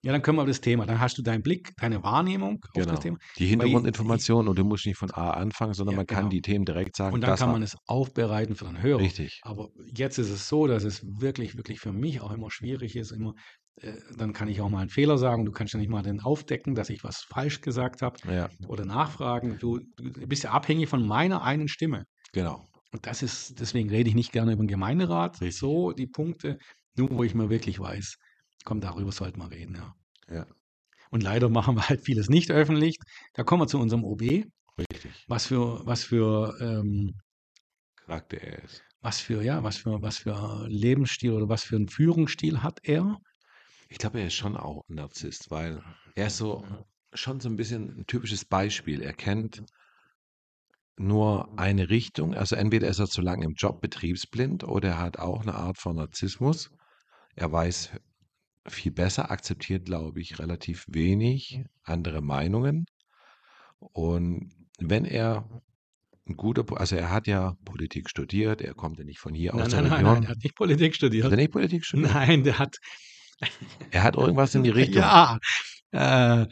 ja, dann können wir auf das Thema. Dann hast du deinen Blick, deine Wahrnehmung genau. auf das Thema. Die Hintergrundinformation und du musst nicht von A anfangen, sondern ja, man kann genau. die Themen direkt sagen. Und dann kann man es aufbereiten für den Hörer. Richtig. Aber jetzt ist es so, dass es wirklich, wirklich für mich auch immer schwierig ist, immer äh, dann kann ich auch mal einen Fehler sagen. Du kannst ja nicht mal den aufdecken, dass ich was falsch gesagt habe ja. oder nachfragen. Du, du, bist ja abhängig von meiner einen Stimme. Genau. Und das ist, deswegen rede ich nicht gerne über den Gemeinderat. Richtig. So die Punkte, nur wo ich mir wirklich weiß, Komm, darüber sollten wir reden, ja. Ja. Und leider machen wir halt vieles nicht öffentlich. Da kommen wir zu unserem OB. Richtig. Was für, was für ähm, Charakter er ist. Was für, ja, was für, was für Lebensstil oder was für einen Führungsstil hat er? Ich glaube, er ist schon auch ein Narzisst, weil er ist so schon so ein bisschen ein typisches Beispiel. Er kennt nur eine Richtung. Also entweder ist er zu lange im Job betriebsblind oder er hat auch eine Art von Narzissmus. Er weiß viel besser, akzeptiert, glaube ich, relativ wenig andere Meinungen. Und wenn er ein guter, also er hat ja Politik studiert, er kommt ja nicht von hier nein, aus nein, nein, Region. Nein, er hat nicht Politik studiert. Hat er nicht Politik studiert? Nein, der hat. Er hat irgendwas in die Richtung. Ja, äh,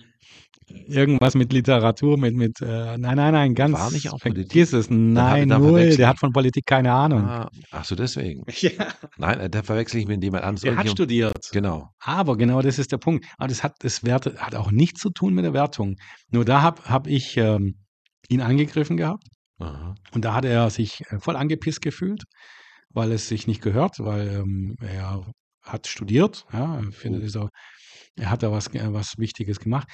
Irgendwas mit Literatur, mit, mit äh, nein, nein, nein, ganz. War nicht auch Vergiss es, nein, null. Der hat von Politik keine Ahnung. Ah, ach so, deswegen. Ja. Nein, äh, da verwechsel ich mit jemand anderes. Der hat studiert. Genau. Aber genau das ist der Punkt. Aber das hat, das Wert, hat auch nichts zu tun mit der Wertung. Nur da habe hab ich ähm, ihn angegriffen gehabt. Aha. Und da hat er sich äh, voll angepisst gefühlt, weil es sich nicht gehört, weil ähm, er hat studiert. Ja, finde, oh. dieser er hat da was, äh, was Wichtiges gemacht.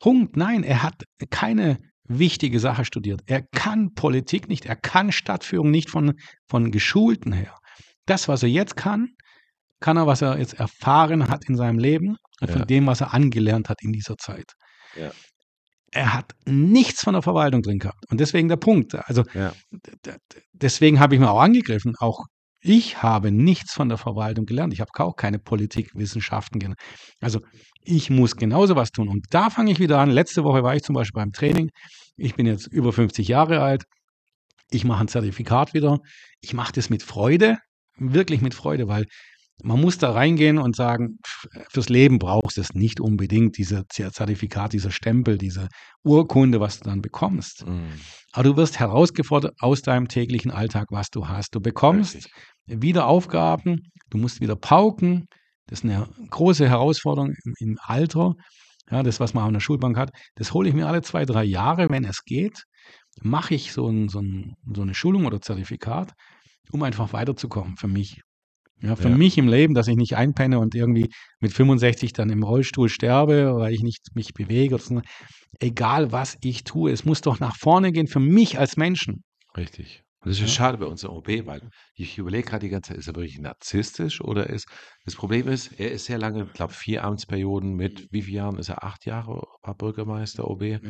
Punkt. Nein, er hat keine wichtige Sache studiert. Er kann Politik nicht, er kann Stadtführung nicht von, von Geschulten her. Das, was er jetzt kann, kann er, was er jetzt erfahren hat in seinem Leben, ja. von dem, was er angelernt hat in dieser Zeit. Ja. Er hat nichts von der Verwaltung drin gehabt. Und deswegen der Punkt. Also ja. deswegen habe ich mir auch angegriffen, auch ich habe nichts von der Verwaltung gelernt. Ich habe auch keine Politikwissenschaften gelernt. Also ich muss genauso was tun. Und da fange ich wieder an. Letzte Woche war ich zum Beispiel beim Training. Ich bin jetzt über 50 Jahre alt. Ich mache ein Zertifikat wieder. Ich mache das mit Freude, wirklich mit Freude, weil man muss da reingehen und sagen, fürs Leben brauchst du es nicht unbedingt, dieses Zertifikat, dieser Stempel, diese Urkunde, was du dann bekommst. Mm. Aber du wirst herausgefordert aus deinem täglichen Alltag, was du hast. Du bekommst Richtig wieder Aufgaben, du musst wieder pauken. Das ist eine große Herausforderung im, im Alter. Ja, das, was man auf der Schulbank hat, das hole ich mir alle zwei, drei Jahre, wenn es geht, mache ich so, ein, so, ein, so eine Schulung oder Zertifikat, um einfach weiterzukommen für mich. Ja, für Ja. mich im Leben, dass ich nicht einpenne und irgendwie mit 65 dann im Rollstuhl sterbe, weil ich nicht mich bewege. Oder so. Egal, was ich tue, es muss doch nach vorne gehen für mich als Menschen. Richtig. Und das ist ja schade bei unserem OB, weil ich überlege gerade die ganze Zeit, ist er wirklich narzisstisch oder ist, das Problem ist, er ist sehr lange, ich glaube, vier Amtsperioden mit, wie viele Jahren ist er? Acht Jahre war Bürgermeister OB. Ja.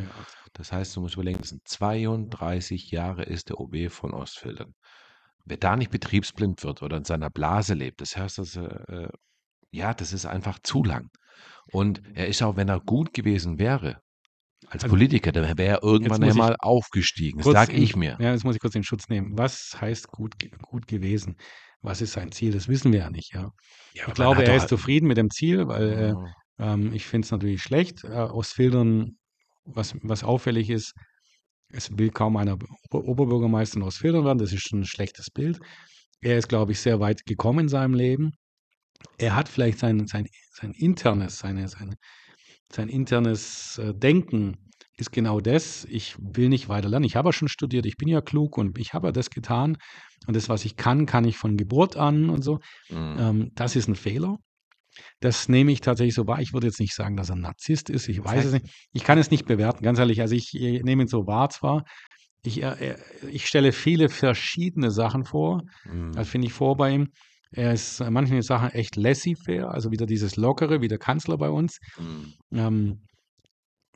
Das heißt, du musst überlegen, das sind 32 Jahre ist der OB von Ostfildern. Wer da nicht betriebsblind wird oder in seiner Blase lebt, das heißt, dass er, äh, ja, das ist einfach zu lang. Und er ist auch, wenn er gut gewesen wäre, als Also, Politiker, dann wäre er irgendwann einmal aufgestiegen. Das sage ich mir. ja, jetzt muss ich kurz den Schutz nehmen. Was heißt gut, gut gewesen? Was ist sein Ziel? Das wissen wir ja nicht. Ja. Ja, Ich glaube, er ist zufrieden mit dem Ziel, weil äh, Oh, ähm, ich finde es natürlich schlecht. Äh, aus Filtern, was, was auffällig ist, es will kaum einer Ober Oberbürgermeister aus Filtern werden. Das ist schon ein schlechtes Bild. Er ist, glaube ich, sehr weit gekommen in seinem Leben. Er hat vielleicht sein, sein, sein internes, seine, seine, sein internes äh, Denken ist genau das. Ich will nicht weiter lernen. Ich habe ja schon studiert, ich bin ja klug und ich habe ja das getan. Und das, was ich kann, kann ich von Geburt an und so. mm. Ähm, das ist ein Fehler. Das nehme ich tatsächlich so wahr. Ich würde jetzt nicht sagen, dass er ein Narzisst ist. Ich weiß es nicht. Ich kann es nicht bewerten, ganz ehrlich. Also ich äh, nehme ihn so wahr zwar. Ich, äh, äh, ich stelle viele verschiedene Sachen vor. Das mm. finde ich vor bei ihm. Er ist in manchen Sachen echt laissez-faire, also wieder dieses Lockere, wie der Kanzler bei uns. Mm. Ähm,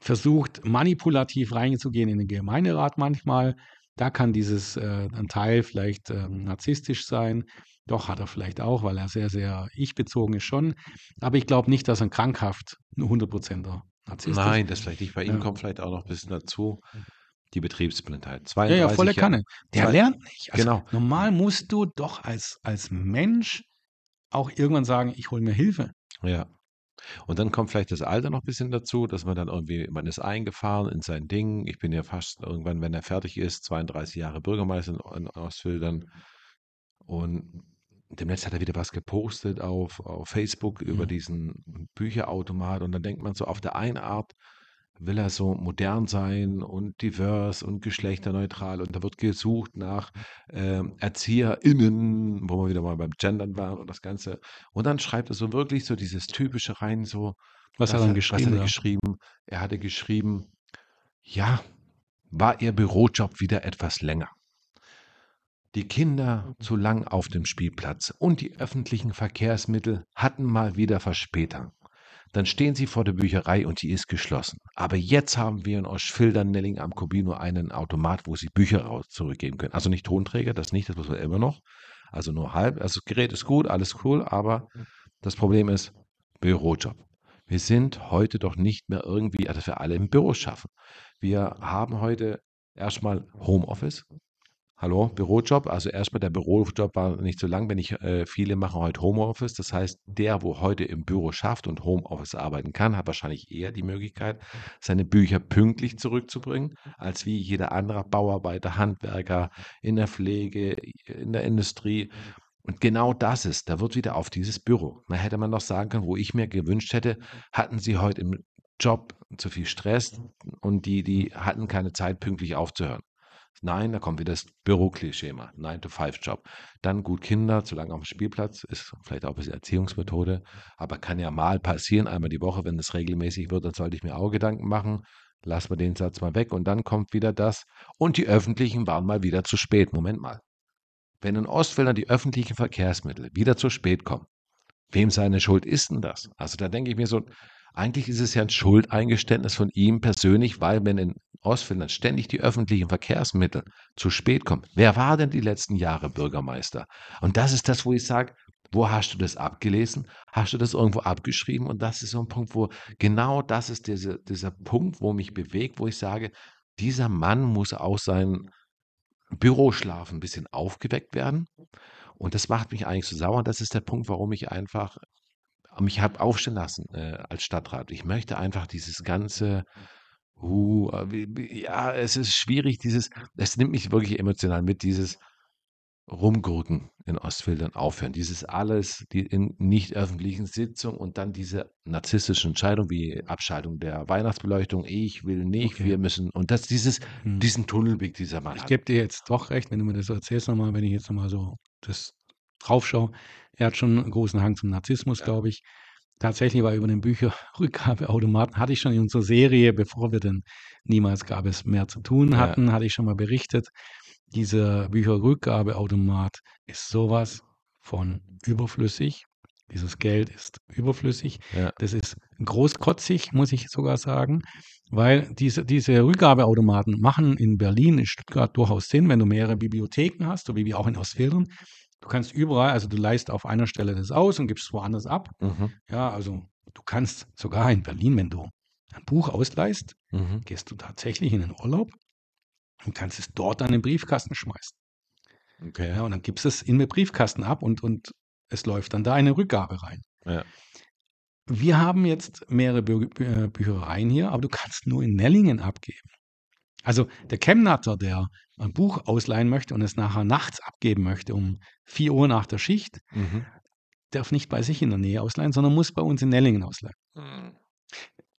versucht manipulativ reinzugehen in den Gemeinderat manchmal. Da kann dieses äh, ein Teil vielleicht ähm, narzisstisch sein. Doch hat er vielleicht auch, weil er sehr, sehr ich-bezogen ist schon. Aber ich glaube nicht, dass er krankhaft nur 100%er Narzisst ist. Nein, das vielleicht nicht. Bei ihm Ja. kommt vielleicht auch noch ein bisschen dazu die Betriebsblindheit. Ja, ja, 32 volle Jahre. Kanne. Der Zwei- lernt nicht. Also Genau. normal musst du doch als, als Mensch auch irgendwann sagen, ich hole mir Hilfe. Ja. Und dann kommt vielleicht das Alter noch ein bisschen dazu, dass man dann irgendwie, man ist eingefahren in sein Ding. Ich bin ja fast irgendwann, wenn er fertig ist, 32 Jahre Bürgermeister in in Ostfildern. Und demnächst hat er wieder was gepostet auf, auf Facebook über Mhm. diesen Bücherautomat. Und dann denkt man so, auf der einen Art will er so modern sein und divers und geschlechterneutral. Und da wird gesucht nach ähm, ErzieherInnen, wo wir wieder mal beim Gendern waren und das Ganze. Und dann schreibt er so wirklich so dieses typische rein, so, Was hat was er dann was hat geschrieben? er Ja. geschrieben? Er hatte geschrieben, ja, war ihr Bürojob wieder etwas länger. Die Kinder zu lang auf dem Spielplatz und die öffentlichen Verkehrsmittel hatten mal wieder Verspätung. Dann stehen sie vor der Bücherei und die ist geschlossen. Aber jetzt haben wir in Ostfildern-Nelling am Kubino einen Automat, wo sie Bücher raus zurückgeben können. Also nicht Tonträger, das nicht, das muss man immer noch. Also nur halb. Also das Gerät ist gut, alles cool, aber das Problem ist Bürojob. Wir sind heute doch nicht mehr irgendwie, also dass wir alle im Büro schaffen. Wir haben heute erstmal Homeoffice. Hallo, Bürojob. Also erstmal der Bürojob war nicht so lang, wenn ich äh, viele machen heute Homeoffice. Das heißt, der, wo heute im Büro schafft und Homeoffice arbeiten kann, hat wahrscheinlich eher die Möglichkeit, seine Bücher pünktlich zurückzubringen, als wie jeder andere Bauarbeiter, Handwerker in der Pflege, in der Industrie. Und genau das ist, da wird wieder auf dieses Büro. Da hätte man noch sagen können, wo ich mir gewünscht hätte, hatten Sie heute im Job zu viel Stress und die, die hatten keine Zeit, pünktlich aufzuhören. Nein, da kommt wieder das Büroklischema, 9-to-5-Job. Dann gut Kinder, zu lange auf dem Spielplatz, ist vielleicht auch ein bisschen Erziehungsmethode, aber kann ja mal passieren, einmal die Woche, wenn das regelmäßig wird, dann sollte ich mir auch Gedanken machen. Lassen wir den Satz mal weg und dann kommt wieder das. Und die Öffentlichen waren mal wieder zu spät. Moment mal. Wenn in Ostfeldern die öffentlichen Verkehrsmittel wieder zu spät kommen, wem seine Schuld ist denn das? Also da denke ich mir so, eigentlich ist es ja ein Schuldeingeständnis von ihm persönlich, weil wenn in Ostfinnland ständig die öffentlichen Verkehrsmittel zu spät kommen, wer war denn die letzten Jahre Bürgermeister? Und das ist das, wo ich sage, wo hast du das abgelesen? Hast du das irgendwo abgeschrieben? Und das ist so ein Punkt, wo genau das ist dieser, dieser Punkt, wo mich bewegt, wo ich sage, dieser Mann muss aus seinem Büroschlaf ein bisschen aufgeweckt werden. Und das macht mich eigentlich so sauer. Das ist der Punkt, warum ich einfach mich habe aufstehen lassen äh, als Stadtrat. Ich möchte einfach dieses ganze, uh, ja, es ist schwierig, dieses, es nimmt mich wirklich emotional mit, dieses Rumgurken in Ostfildern aufhören. Dieses alles, die in nicht öffentlichen Sitzungen und dann diese narzisstischen Entscheidungen wie Abschaltung der Weihnachtsbeleuchtung. Ich will nicht, Okay. wir müssen. Und das dieses, Hm. diesen Tunnelblick dieser Mann Ich gebe dir jetzt doch recht, wenn du mir das so erzählst nochmal, wenn ich jetzt nochmal so das drauf schaue. Er hat schon einen großen Hang zum Narzissmus, Ja. glaube ich. Tatsächlich war über den Bücherrückgabeautomaten, hatte ich schon in unserer Serie, bevor wir denn niemals gab es mehr zu tun Ja. hatten, hatte ich schon mal berichtet. Dieser Bücherrückgabeautomat ist sowas von überflüssig. Dieses Geld ist überflüssig. Ja. Das ist großkotzig, muss ich sogar sagen, weil diese, diese Rückgabeautomaten machen in Berlin, in Stuttgart durchaus Sinn, wenn du mehrere Bibliotheken hast, so wie wir auch in Ostfildern. Du kannst überall, also du leist auf einer Stelle das aus und gibst es woanders ab. Mhm. Ja, also du kannst sogar in Berlin, wenn du ein Buch ausleihst, Mhm. gehst du tatsächlich in den Urlaub und kannst es dort an den Briefkasten schmeißen. Okay. Ja, und dann gibst es in den Briefkasten ab und, und es läuft dann da eine Rückgabe rein. Ja. Wir haben jetzt mehrere Bü Bü äh, Büchereien hier, aber du kannst nur in Nellingen abgeben. Also der Chemnatter, der ein Buch ausleihen möchte und es nachher nachts abgeben möchte, um 4 Uhr nach der Schicht, Mhm. darf nicht bei sich in der Nähe ausleihen, sondern muss bei uns in Nellingen ausleihen. Mhm.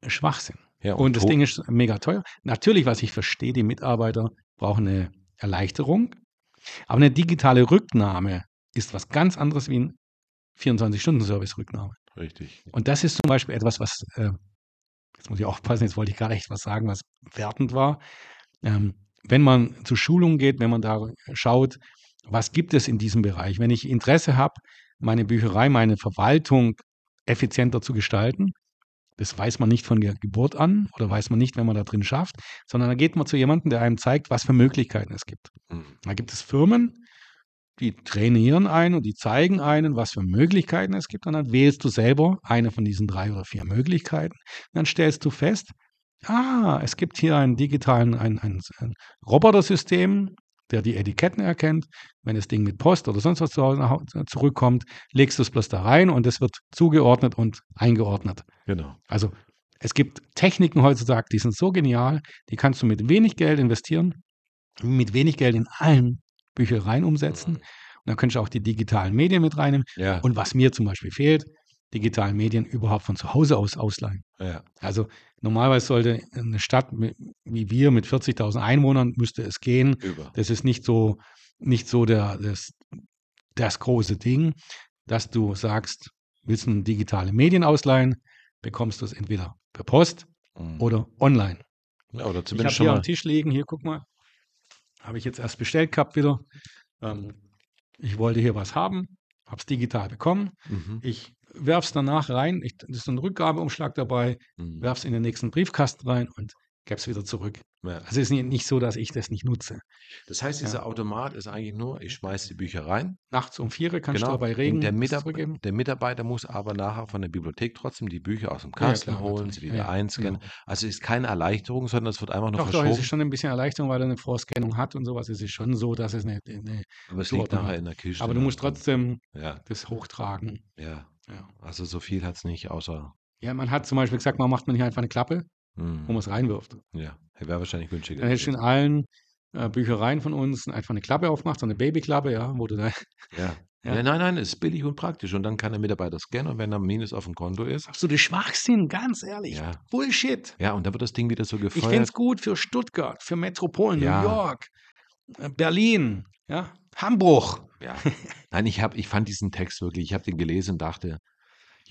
Schwachsinn. Ja, Und das to- Ding ist mega teuer. Natürlich, was ich verstehe, die Mitarbeiter brauchen eine Erleichterung, aber eine digitale Rücknahme ist was ganz anderes wie ein 24-Stunden-Service-Rücknahme. Richtig. Und das ist zum Beispiel etwas, was, äh, jetzt muss ich aufpassen, jetzt wollte ich gerade echt was sagen, was wertend war. Ähm, wenn man zu Schulungen geht, wenn man da schaut, was gibt es in diesem Bereich? Wenn ich Interesse habe, meine Bücherei, meine Verwaltung effizienter zu gestalten, das weiß man nicht von der Geburt an oder weiß man nicht, wenn man da drin schafft, sondern da geht man zu jemandem, der einem zeigt, was für Möglichkeiten es gibt. Mhm. Da gibt es Firmen, die trainieren einen und die zeigen einen, was für Möglichkeiten es gibt. Und dann wählst du selber eine von diesen drei oder vier Möglichkeiten. Und dann stellst du fest, ah, es gibt hier einen digitalen, ein, ein, ein Robotersystem, der die Etiketten erkennt. Wenn das Ding mit Post oder sonst was Hause zurückkommt, legst du es bloß da rein und es wird zugeordnet und eingeordnet. Genau. Also es gibt Techniken heutzutage, die sind so genial, die kannst du mit wenig Geld investieren, mit wenig Geld in allen Büchereien umsetzen. Und dann könntest du auch die digitalen Medien mit reinnehmen. Ja. Und was mir zum Beispiel fehlt, digitalen Medien überhaupt von zu Hause aus ausleihen. ja. Also normalerweise sollte eine Stadt mit, wie wir mit 40.000 Einwohnern müsste es gehen. Über. Das ist nicht so, nicht so der, das, das große Ding, dass du sagst, willst du digitale Medien ausleihen, bekommst du es entweder per Post Mhm. oder online. Ja, oder Ich zumindest habe schon hier mal. am Tisch liegen, hier guck mal, habe ich jetzt erst bestellt gehabt wieder. Ähm, ich wollte hier was haben, habe es digital bekommen. Mhm. Ich werfe es danach rein, ich, das ist ein Rückgabeumschlag dabei, Mhm. werfe es in den nächsten Briefkasten rein und gebe es wieder zurück. Ja. Also es ist nicht, so, dass ich das nicht nutze. Das heißt, dieser Automat ist eigentlich nur, ich schmeiße die Bücher rein. Nachts um vier kannst Genau. du bei Regen der, Mitab zurückgeben. der Mitarbeiter muss aber nachher von der Bibliothek trotzdem die Bücher aus dem Ja, ja, Kasten klar, holen, sie wieder Ja, ja, einscannen. genau. Also ist keine Erleichterung, sondern es wird einfach nur Doch, doch, verschoben. es ist schon ein bisschen Erleichterung, weil er eine Vorscannung hat und sowas. Es ist schon so, dass es eine, eine aber es liegt nachher in der Kiste. aber du musst trotzdem Ja, das hochtragen. ja. Ja. Also so viel hat es nicht, außer. ja, man hat zum Beispiel gesagt, man macht man nicht einfach eine Klappe, Hm, wo man es reinwirft. ja, wäre wahrscheinlich günstiger. Dann hättest du in allen äh, Büchereien von uns einfach eine Klappe aufmacht, so eine Babyklappe, ja, wo du da. ja. Ja. Ja. nein, nein, ist billig und praktisch. Und dann kann der Mitarbeiter scannen und wenn ein Minus auf dem Konto ist, Absolute Schwachsinn, ganz ehrlich. Ja. Bullshit. ja, und dann wird das Ding wieder so Ich fände gefeuert. es gut für Stuttgart, für Metropolen, Ja. New York, äh, Berlin, ja, Hamburg. Ja. Nein, ich, hab, ich fand diesen Text wirklich, ich habe den gelesen und dachte,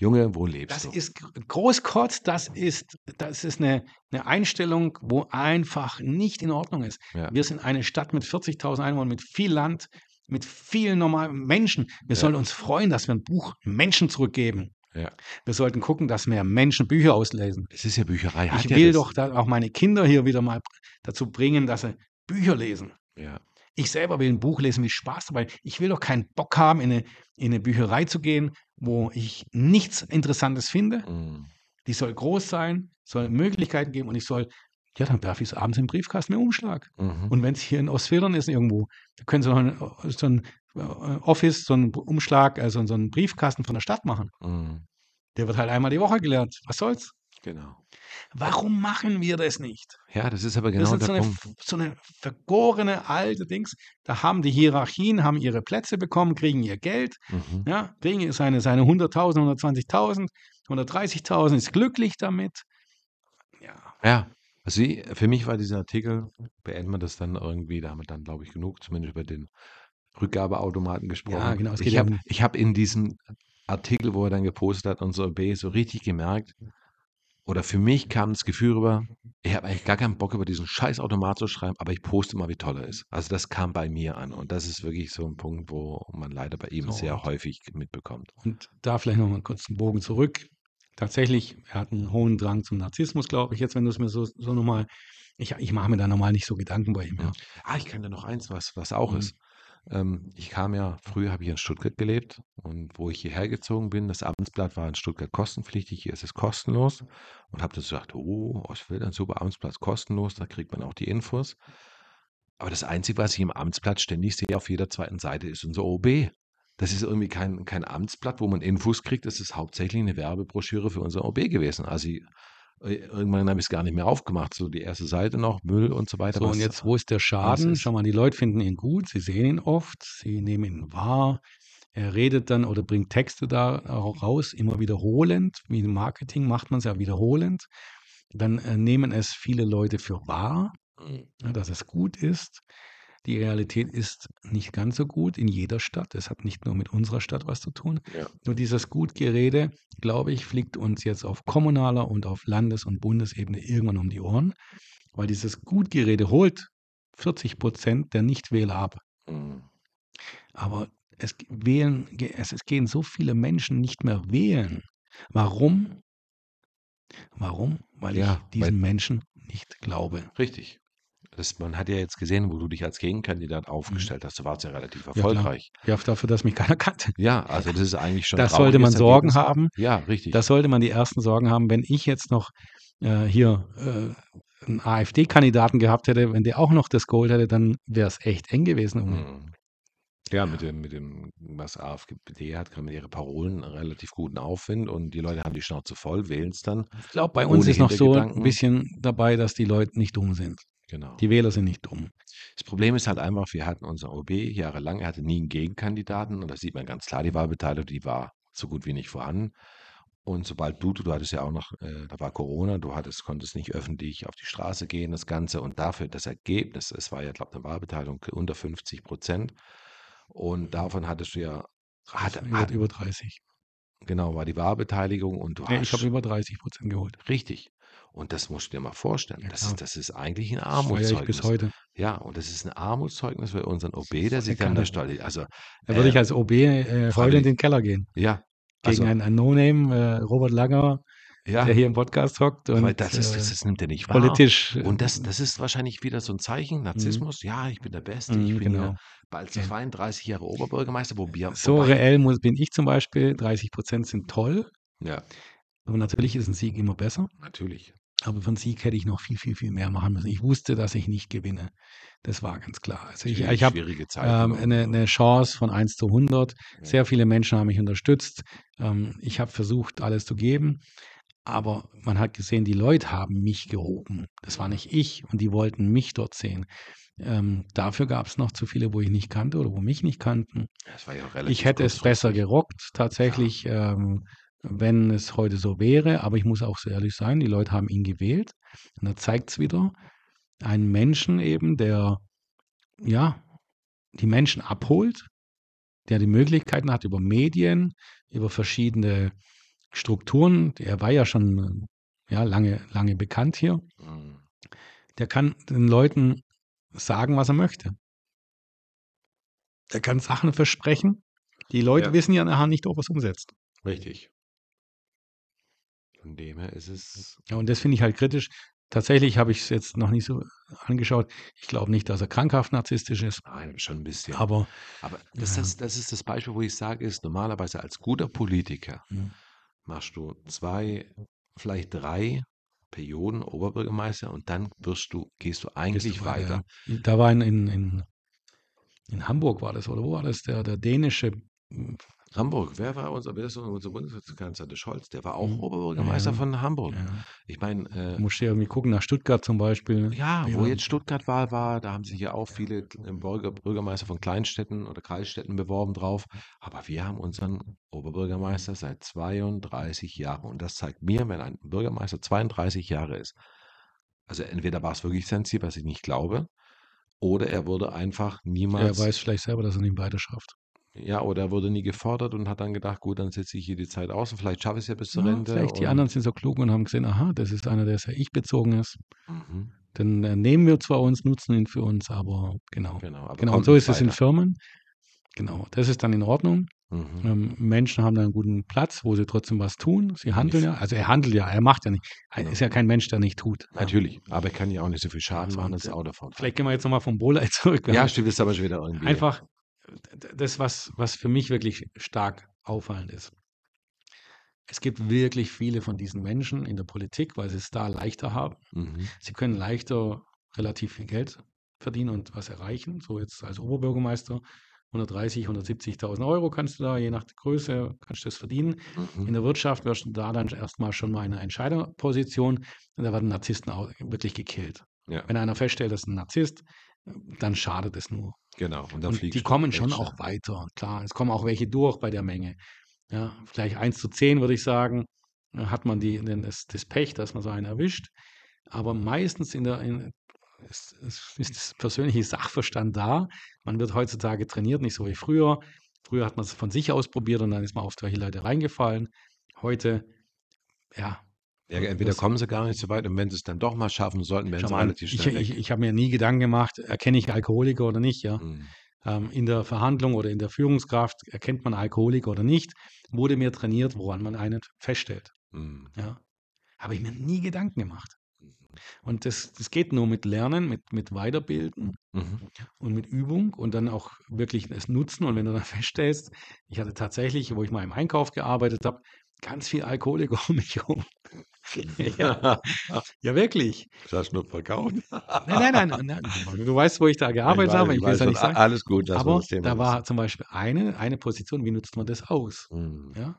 Junge, wo lebst Das du? ist gr- Großkotz, das ist, das ist eine, eine Einstellung, wo einfach nicht in Ordnung ist. Ja. Wir sind eine Stadt mit 40.000 Einwohnern, mit viel Land, mit vielen normalen Menschen. Wir sollen uns freuen, dass wir ein Buch Menschen zurückgeben. Ja. Wir sollten gucken, dass mehr Menschen Bücher auslesen. Es ist ja Bücherei. hat Ich ja will das. doch auch meine Kinder hier wieder mal dazu bringen, dass sie Bücher lesen. Ja. Ich selber will ein Buch lesen, wie Spaß dabei. Ich will doch keinen Bock haben, in eine, in eine Bücherei zu gehen, wo ich nichts Interessantes finde. Mm. Die soll groß sein, soll Möglichkeiten geben und ich soll, ja, dann werfe ich es abends im Briefkasten mit Umschlag. Mhm. Und wenn es hier in Ostfildern ist irgendwo, da können sie noch ein, so ein äh, Office, so einen Umschlag, also so einen Briefkasten von der Stadt machen. Mm. Der wird halt einmal die Woche geleert. Was soll's? Genau. Warum machen wir das nicht? Ja, das ist aber Das genau ist so eine, so eine vergorene alte Dings. Da haben die Hierarchien, haben ihre Plätze bekommen, kriegen ihr Geld, Mhm. ja, kriegen seine, seine 100.000, 120.000, 130.000, ist glücklich damit. Ja, Ja, also für mich war dieser Artikel, beenden wir das dann irgendwie, da haben wir dann, glaube ich, genug, zumindest über den Rückgabeautomaten gesprochen. Ja, genau, Ich habe um- hab in diesem Artikel, wo er dann gepostet hat, unser OB, so richtig gemerkt, oder für mich kam das Gefühl rüber, ich habe eigentlich gar keinen Bock über diesen scheiß Automat zu schreiben, aber ich poste mal, wie toll er ist. Also das kam bei mir an und das ist wirklich so ein Punkt, wo man leider bei ihm So, sehr häufig mitbekommt. Und da vielleicht noch mal kurz einen Bogen zurück. Tatsächlich, er hat einen hohen Drang zum Narzissmus, glaube ich, jetzt, wenn du es mir so, so nochmal. Ich, ich mache mir da normal nicht so Gedanken bei ihm. Ja. Ah, ich kann dir noch eins, was, was auch Mhm. ist. Ähm, ich kam ja, früher habe ich in Stuttgart gelebt und wo ich hierher gezogen bin, das Abendsblatt war in Stuttgart kostenpflichtig, hier ist es kostenlos und habe das gesagt, oh, Ostfeld, ein super Abendsblatt, kostenlos, da kriegt man auch die Infos. Aber das Einzige, was ich im Amtsblatt ständig sehe auf jeder zweiten Seite, ist unser OB. Das ist irgendwie kein, kein Amtsblatt, wo man Infos kriegt, das ist hauptsächlich eine Werbebroschüre für unser OB gewesen. Also ich, irgendwann habe ich es gar nicht mehr aufgemacht, so die erste Seite noch, Müll und so weiter. So, und jetzt, wo ist der Schaden? ist- Schau mal, die Leute finden ihn gut, sie sehen ihn oft, sie nehmen ihn wahr. Er redet dann oder bringt Texte da raus, immer wiederholend. Wie im Marketing macht man es ja wiederholend. Dann äh, nehmen es viele Leute für wahr, ja, dass es gut ist. Die Realität ist nicht ganz so gut in jeder Stadt. Es hat nicht nur mit unserer Stadt was zu tun. Ja. Nur dieses Gutgerede, glaube ich, fliegt uns jetzt auf kommunaler und auf Landes- und Bundesebene irgendwann um die Ohren, weil dieses Gutgerede holt 40 Prozent der Nichtwähler ab. Mhm. Aber es, wählen, es, es gehen so viele Menschen nicht mehr wählen. Warum? Warum? Weil Ja, ich diesen weil- Menschen nicht glaube. Richtig. Das, man hat ja jetzt gesehen, wo du dich als Gegenkandidat aufgestellt hast. Du warst ja relativ erfolgreich. Ja, dafür, dass mich keiner kannte. Ja, also das ist eigentlich schon. Da ein sollte man Sorgen Ergebnis. haben. Ja, richtig. Da sollte man die ersten Sorgen haben, wenn ich jetzt noch äh, hier äh, einen AfD-Kandidaten gehabt hätte, wenn der auch noch das geholt hätte, dann wäre es echt eng gewesen. Mhm. Ja, mit dem, mit dem, was AfD hat, kann man ihre Parolen einen relativ guten Aufwind und die Leute haben die Schnauze voll, wählen es dann. Ich glaube, bei uns ist noch so ein bisschen dabei, dass die Leute nicht dumm sind. Genau. Die Wähler sind nicht dumm. Das Problem ist halt einfach, wir hatten unser OB jahrelang, er hatte nie einen Gegenkandidaten und da sieht man ganz klar, die Wahlbeteiligung, die war so gut wie nicht vorhanden. Und sobald du, du hattest ja auch noch, äh, da war Corona, du hattest, konntest nicht öffentlich auf die Straße gehen, das Ganze und dafür das Ergebnis, es war ja, glaube ich, eine Wahlbeteiligung unter 50 Prozent und davon hattest du ja, hat, über, hat, über 30. genau, war die Wahlbeteiligung und du Nee, hast, ich habe über 30 Prozent geholt. richtig. Und das musst du dir mal vorstellen. Ja, das, ist, das ist eigentlich ein ich Armutszeugnis. bis heute. Ja, und das ist ein Armutszeugnis für unseren OB, der sich dann da stolz. Also, Da würde ich äh, als OB äh, heute in den Keller gehen. ja, Gegen also, einen, einen No-Name, äh, Robert Langer, ja, der hier im Podcast hockt und aber das, ist, das, äh, das nimmt er nicht wahr. politisch. äh, Und das, das ist wahrscheinlich wieder so ein Zeichen, Narzissmus. Ja, ich bin der Beste, ich Mhm, bin genau. ja bald Ja. 32 Jahre Oberbürgermeister, wo wir, so wobei, reell muss, bin ich zum Beispiel. 30 Prozent sind toll. ja, Aber natürlich ist ein Sieg immer besser. natürlich. Aber einen Sieg hätte ich noch viel, viel, viel mehr machen müssen. Ich wusste, dass ich nicht gewinne. Das war ganz klar. Also ich, ich habe ähm, eine, eine Chance von 1 zu 100. Ja. Sehr viele Menschen haben mich unterstützt. Ähm, ich habe versucht, alles zu geben. Aber man hat gesehen, die Leute haben mich gehoben. Das war nicht ich und die wollten mich dort sehen. Ähm, dafür gab es noch zu viele, wo ich nicht kannte oder wo mich nicht kannten. Das war ja relativ Ich hätte es besser gerockt, tatsächlich, ähm, wenn es heute so wäre. Aber ich muss auch so ehrlich sein, die Leute haben ihn gewählt. Und da zeigt es wieder, einen Menschen eben, der ja die Menschen abholt, der die Möglichkeiten hat über Medien, über verschiedene Strukturen. Er war ja schon ja, lange, lange bekannt hier. Mhm. Der kann den Leuten sagen, was er möchte. Er kann Sachen versprechen. Die Leute Ja. wissen ja nachher nicht, ob er es umsetzt. Richtig. Von dem her ist es. Ja, und das finde ich halt kritisch. Tatsächlich habe ich es jetzt noch nicht so angeschaut. Ich glaube nicht, dass er krankhaft narzisstisch ist, Nein, schon ein bisschen. aber Aber das, Ja. das, das ist das Beispiel, wo ich sage, ist normalerweise als guter Politiker Mhm. machst du zwei, vielleicht drei Perioden Oberbürgermeister und dann wirst du, gehst du eigentlich du weiter. Ja. Da war in, in, in, in Hamburg war das, oder wo war das? Der, der dänische Hamburg, wer war unser, wer ist unser Bundeskanzler, der Scholz? Der war auch Mhm. Oberbürgermeister Ja. von Hamburg. Ja. Ich meine, äh, Du musst ja irgendwie gucken nach Stuttgart zum Beispiel. Ja, wo Ja. jetzt Stuttgart-Wahl war, da haben sich ja auch viele äh, Bürger, Bürgermeister von Kleinstädten oder Kreisstädten beworben drauf. Aber wir haben unseren Oberbürgermeister seit 32 Jahren. Und das zeigt mir, wenn ein Bürgermeister 32 Jahre ist, also entweder war es wirklich sein Ziel, was ich nicht glaube, Oder er wurde einfach Er niemals, weiß vielleicht selber, dass er nicht weiter schafft. Ja, oder er wurde nie gefordert und hat dann gedacht, gut, dann sitze ich hier die Zeit aus und vielleicht schaffe ich es ja bis zur Ja, Rente. vielleicht die anderen sind so klug und haben gesehen, aha, das ist einer, der sehr ich-bezogen ist. Mhm, Dann äh, nehmen wir zwar uns, nutzen ihn für uns, aber genau. genau, aber Genau, und so ist es in weiter. Firmen. Genau, das ist dann in Ordnung. Mhm. Ähm, Menschen haben da einen guten Platz, wo sie trotzdem was tun. Sie handeln ja, also er handelt ja, er macht ja nicht. Er Genau. ist ja kein Mensch, der nicht tut. Ja. Natürlich, aber er kann ja auch nicht so viel Schaden machen, das äh, Auto davon. Vielleicht gehen wir jetzt nochmal vom Bolei zurück. Wir Ja, haben stimmt, das ist aber schon wieder irgendwie. einfach das, was, was für mich wirklich stark auffallend ist. Es gibt wirklich viele von diesen Menschen in der Politik, weil sie es da leichter haben. Mhm. Sie können leichter relativ viel Geld verdienen und was erreichen. So jetzt als Oberbürgermeister 130, 170.000 Euro kannst du da, je nach Größe, kannst du das verdienen. In Mhm. der Wirtschaft wirst du da dann erstmal schon mal in einer Entscheiderposition und da werden Narzissten auch wirklich gekillt. Ja, Wenn einer feststellt, das ist ein Narzisst, dann schadet es nur. Genau. Und dann Und die kommen schon auch weiter. Klar, es kommen auch welche durch bei der Menge. Ja, vielleicht 1 zu 10 würde ich sagen, äh, hat man die, das, das Pech, dass man so einen erwischt. Aber meistens in der, in, ist, ist ist das persönliche Sachverstand da. Man wird heutzutage trainiert, nicht so wie früher. Früher hat man es von sich aus probiert und dann ist man auf solche Leute reingefallen. Heute, ja, Ja, entweder kommen sie gar nicht so weit und wenn sie es dann doch mal schaffen sollten, werden sie mal, relativ ich, schnell ich, weg. ich habe mir nie Gedanken gemacht, erkenne ich Alkoholiker oder nicht, ja. Mhm. ähm, in der Verhandlung oder in der Führungskraft erkennt man Alkoholiker oder nicht, wurde mir trainiert, woran man einen feststellt. Mhm. Ja. Habe ich mir nie Gedanken gemacht. Und das, das geht nur mit Lernen, mit, mit Weiterbilden Mhm. und mit Übung und dann auch wirklich es nutzen. Und wenn du dann feststellst, ich hatte tatsächlich, wo ich mal im Einkauf gearbeitet habe, ganz viel Alkoholiker um mich herum. ja, ja, wirklich. Das hast du nur verkauft. Nein, nein, nein, nein. Du weißt, wo ich da gearbeitet Ich weiß, habe. ich Ich will es weiß ja nicht sagen. Alles gut, Aber das da war zum Beispiel eine, eine Position, wie nutzt man das aus? Mhm. Ja?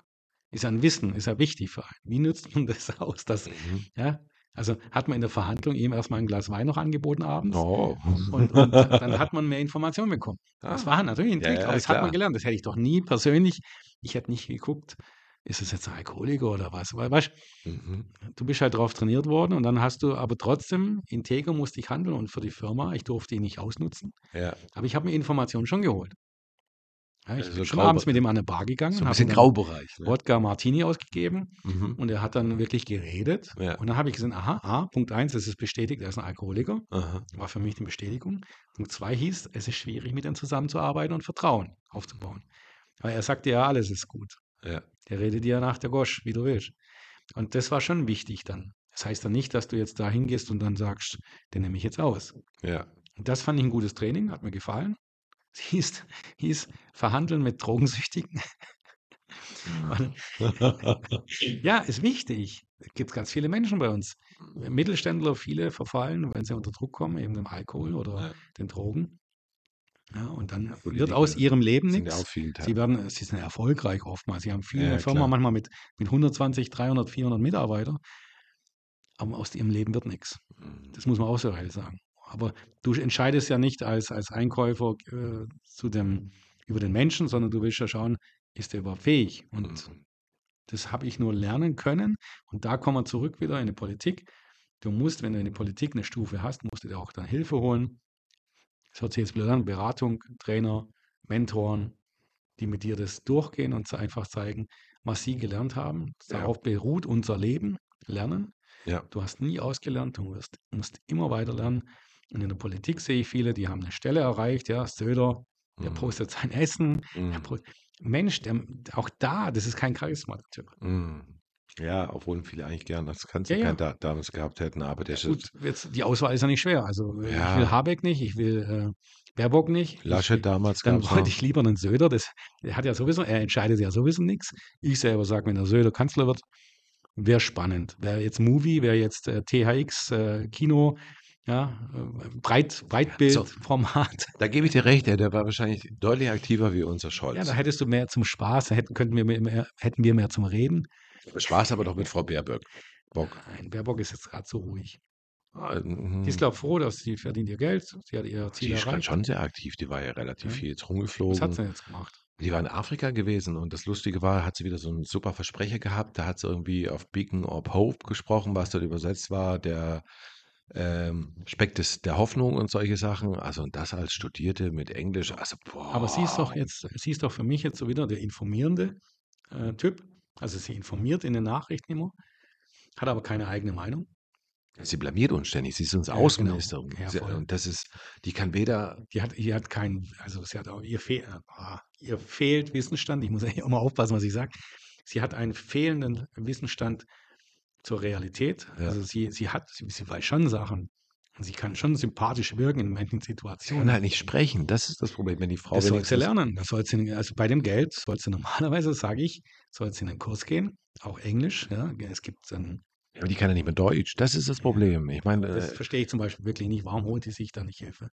Ist ja ein Wissen, ist ja wichtig für einen. Wie nutzt man das aus? Das, Mhm. ja? Also hat man in der Verhandlung ihm erstmal ein Glas Wein noch angeboten abends Oh. und, und dann hat man mehr Informationen bekommen. Das Ah. war natürlich ein Ja, Trick, ja, aber das hat klar. man gelernt. Das hätte ich doch nie persönlich, ich hätte nicht geguckt, ist es jetzt ein Alkoholiker oder was? Weil, weißt, Mhm. du bist halt darauf trainiert worden und dann hast du aber trotzdem, integer musste ich handeln und für die Firma, ich durfte ihn nicht ausnutzen, Ja, aber ich habe mir Informationen schon geholt. Ja, ich Also bin schon Grau- abends mit ihm an eine Bar gegangen, so ein bisschen Graubereich. Ne? Wodka Martini ausgegeben Mhm. und er hat dann wirklich geredet. Ja. Und dann habe ich gesehen, aha, ah, Punkt eins, es ist bestätigt, er ist ein Alkoholiker. Aha. War für mich die Bestätigung. Punkt zwei hieß, es ist schwierig, mit ihm zusammenzuarbeiten und Vertrauen aufzubauen. Weil er sagte ja, alles ist gut. Ja. Der redet dir nach der Gosch, wie du willst. Und das war schon wichtig dann. Das heißt dann nicht, dass du jetzt da hingehst und dann sagst, den nehme ich jetzt aus. Ja. Und das fand ich ein gutes Training, hat mir gefallen. Es hieß, hieß Verhandeln mit Drogensüchtigen. Ja, ist wichtig. Es gibt ganz viele Menschen bei uns. Mittelständler, viele verfallen, wenn sie unter Druck kommen, eben dem Alkohol oder Ja. den Drogen. Ja, und dann wird Politiker aus ihrem Leben nichts. Sie werden, sie sind erfolgreich oftmals. Sie haben viele Ja, Firma, klar. manchmal mit, mit 120, 300, 400 Mitarbeitern. Aber aus ihrem Leben wird nichts. Mhm. Das muss man auch so ehrlich sagen. Aber du entscheidest ja nicht als, als Einkäufer äh, zu dem, über den Menschen, sondern du willst ja schauen, ist der überhaupt fähig? Und Mhm. das habe ich nur lernen können. Und da kommen wir zurück wieder in die Politik. Du musst, wenn du in der Politik eine Stufe hast, musst du dir auch dann Hilfe holen. Das hört sich jetzt blöd an, Beratung, Trainer, Mentoren, die mit dir das durchgehen und einfach zeigen, was sie gelernt haben. Ja. Darauf beruht unser Leben, Lernen. Ja. Du hast nie ausgelernt, du wirst, musst immer weiter lernen. Und in der Politik sehe ich viele, die haben eine Stelle erreicht, ja, Söder, der Mhm. postet sein Essen. Der Mhm. po- Mensch, der, auch da, das ist kein Charisma, der Typ. Mhm. Ja, obwohl viele eigentlich gern das Ganze Ja, ja. kein da damals gehabt hätten, aber der Gut, jetzt, die Auswahl ist ja nicht schwer. Also ich Ja. will Habeck nicht, ich will äh, Baerbock nicht. ich will, Laschet damals dann wollte ich lieber einen Söder, das, der hat ja sowieso, er entscheidet ja sowieso nichts. Ich selber sage, wenn der Söder Kanzler wird, wäre spannend. Wäre jetzt Movie, wäre jetzt äh, THX, äh, Kino, ja, äh, Breit, Breitbildformat. Da gebe ich dir recht, der, war wahrscheinlich deutlich aktiver wie unser Scholz. Ja, da hättest du mehr zum Spaß, da hätten, könnten wir mehr, hätten wir mehr zum Reden. Spaß aber doch mit Frau Baerbock. Bock. Nein, Baerbock ist jetzt gerade so ruhig. Ah. Die ist, glaube ich, froh, dass sie verdient ihr Geld. Sie hat ihr Die Ziel ist grad erreicht. schon sehr aktiv, die war ja relativ Ja. viel jetzt Was rumgeflogen. hat sie denn jetzt gemacht? Die war in Afrika gewesen und das Lustige war, hat sie wieder so einen super Versprecher gehabt. Da hat sie irgendwie auf Beacon of Hope gesprochen, was dort übersetzt war, der ähm, Speck des, der Hoffnung und solche Sachen. Also und das als Studierte mit Englisch. Also, boah. Aber sie ist doch jetzt, sie ist doch für mich jetzt so wieder der informierende äh, Typ. Also sie informiert in den Nachrichten immer, hat aber keine eigene Meinung. Sie blamiert uns ständig. Sie ist uns Ja, Außenministerin. genau. Ja, Sie, und das ist, die kann weder, Die hat, die hat keinen, also sie hat auch, ihr, fehl, ah, ihr fehlt Wissensstand. Ich muss ja immer aufpassen, was ich sage. Sie hat einen fehlenden Wissensstand zur Realität. Ja. Also sie, sie hat, sie, sie weiß schon Sachen. Und sie kann schon sympathisch wirken in manchen sie Situationen. kann halt nicht sprechen. Das ist das Problem, wenn die Frau Das soll sie lernen. Das soll sie, also bei dem Geld soll sie normalerweise, sage ich, soll sie in einen Kurs gehen, auch Englisch. Ja. Es gibt dann, Ja, aber die kann ja nicht mehr Deutsch. Das ist das Problem. Ich meine, das äh, verstehe ich zum Beispiel wirklich nicht. Warum holt sie sich da nicht Hilfe?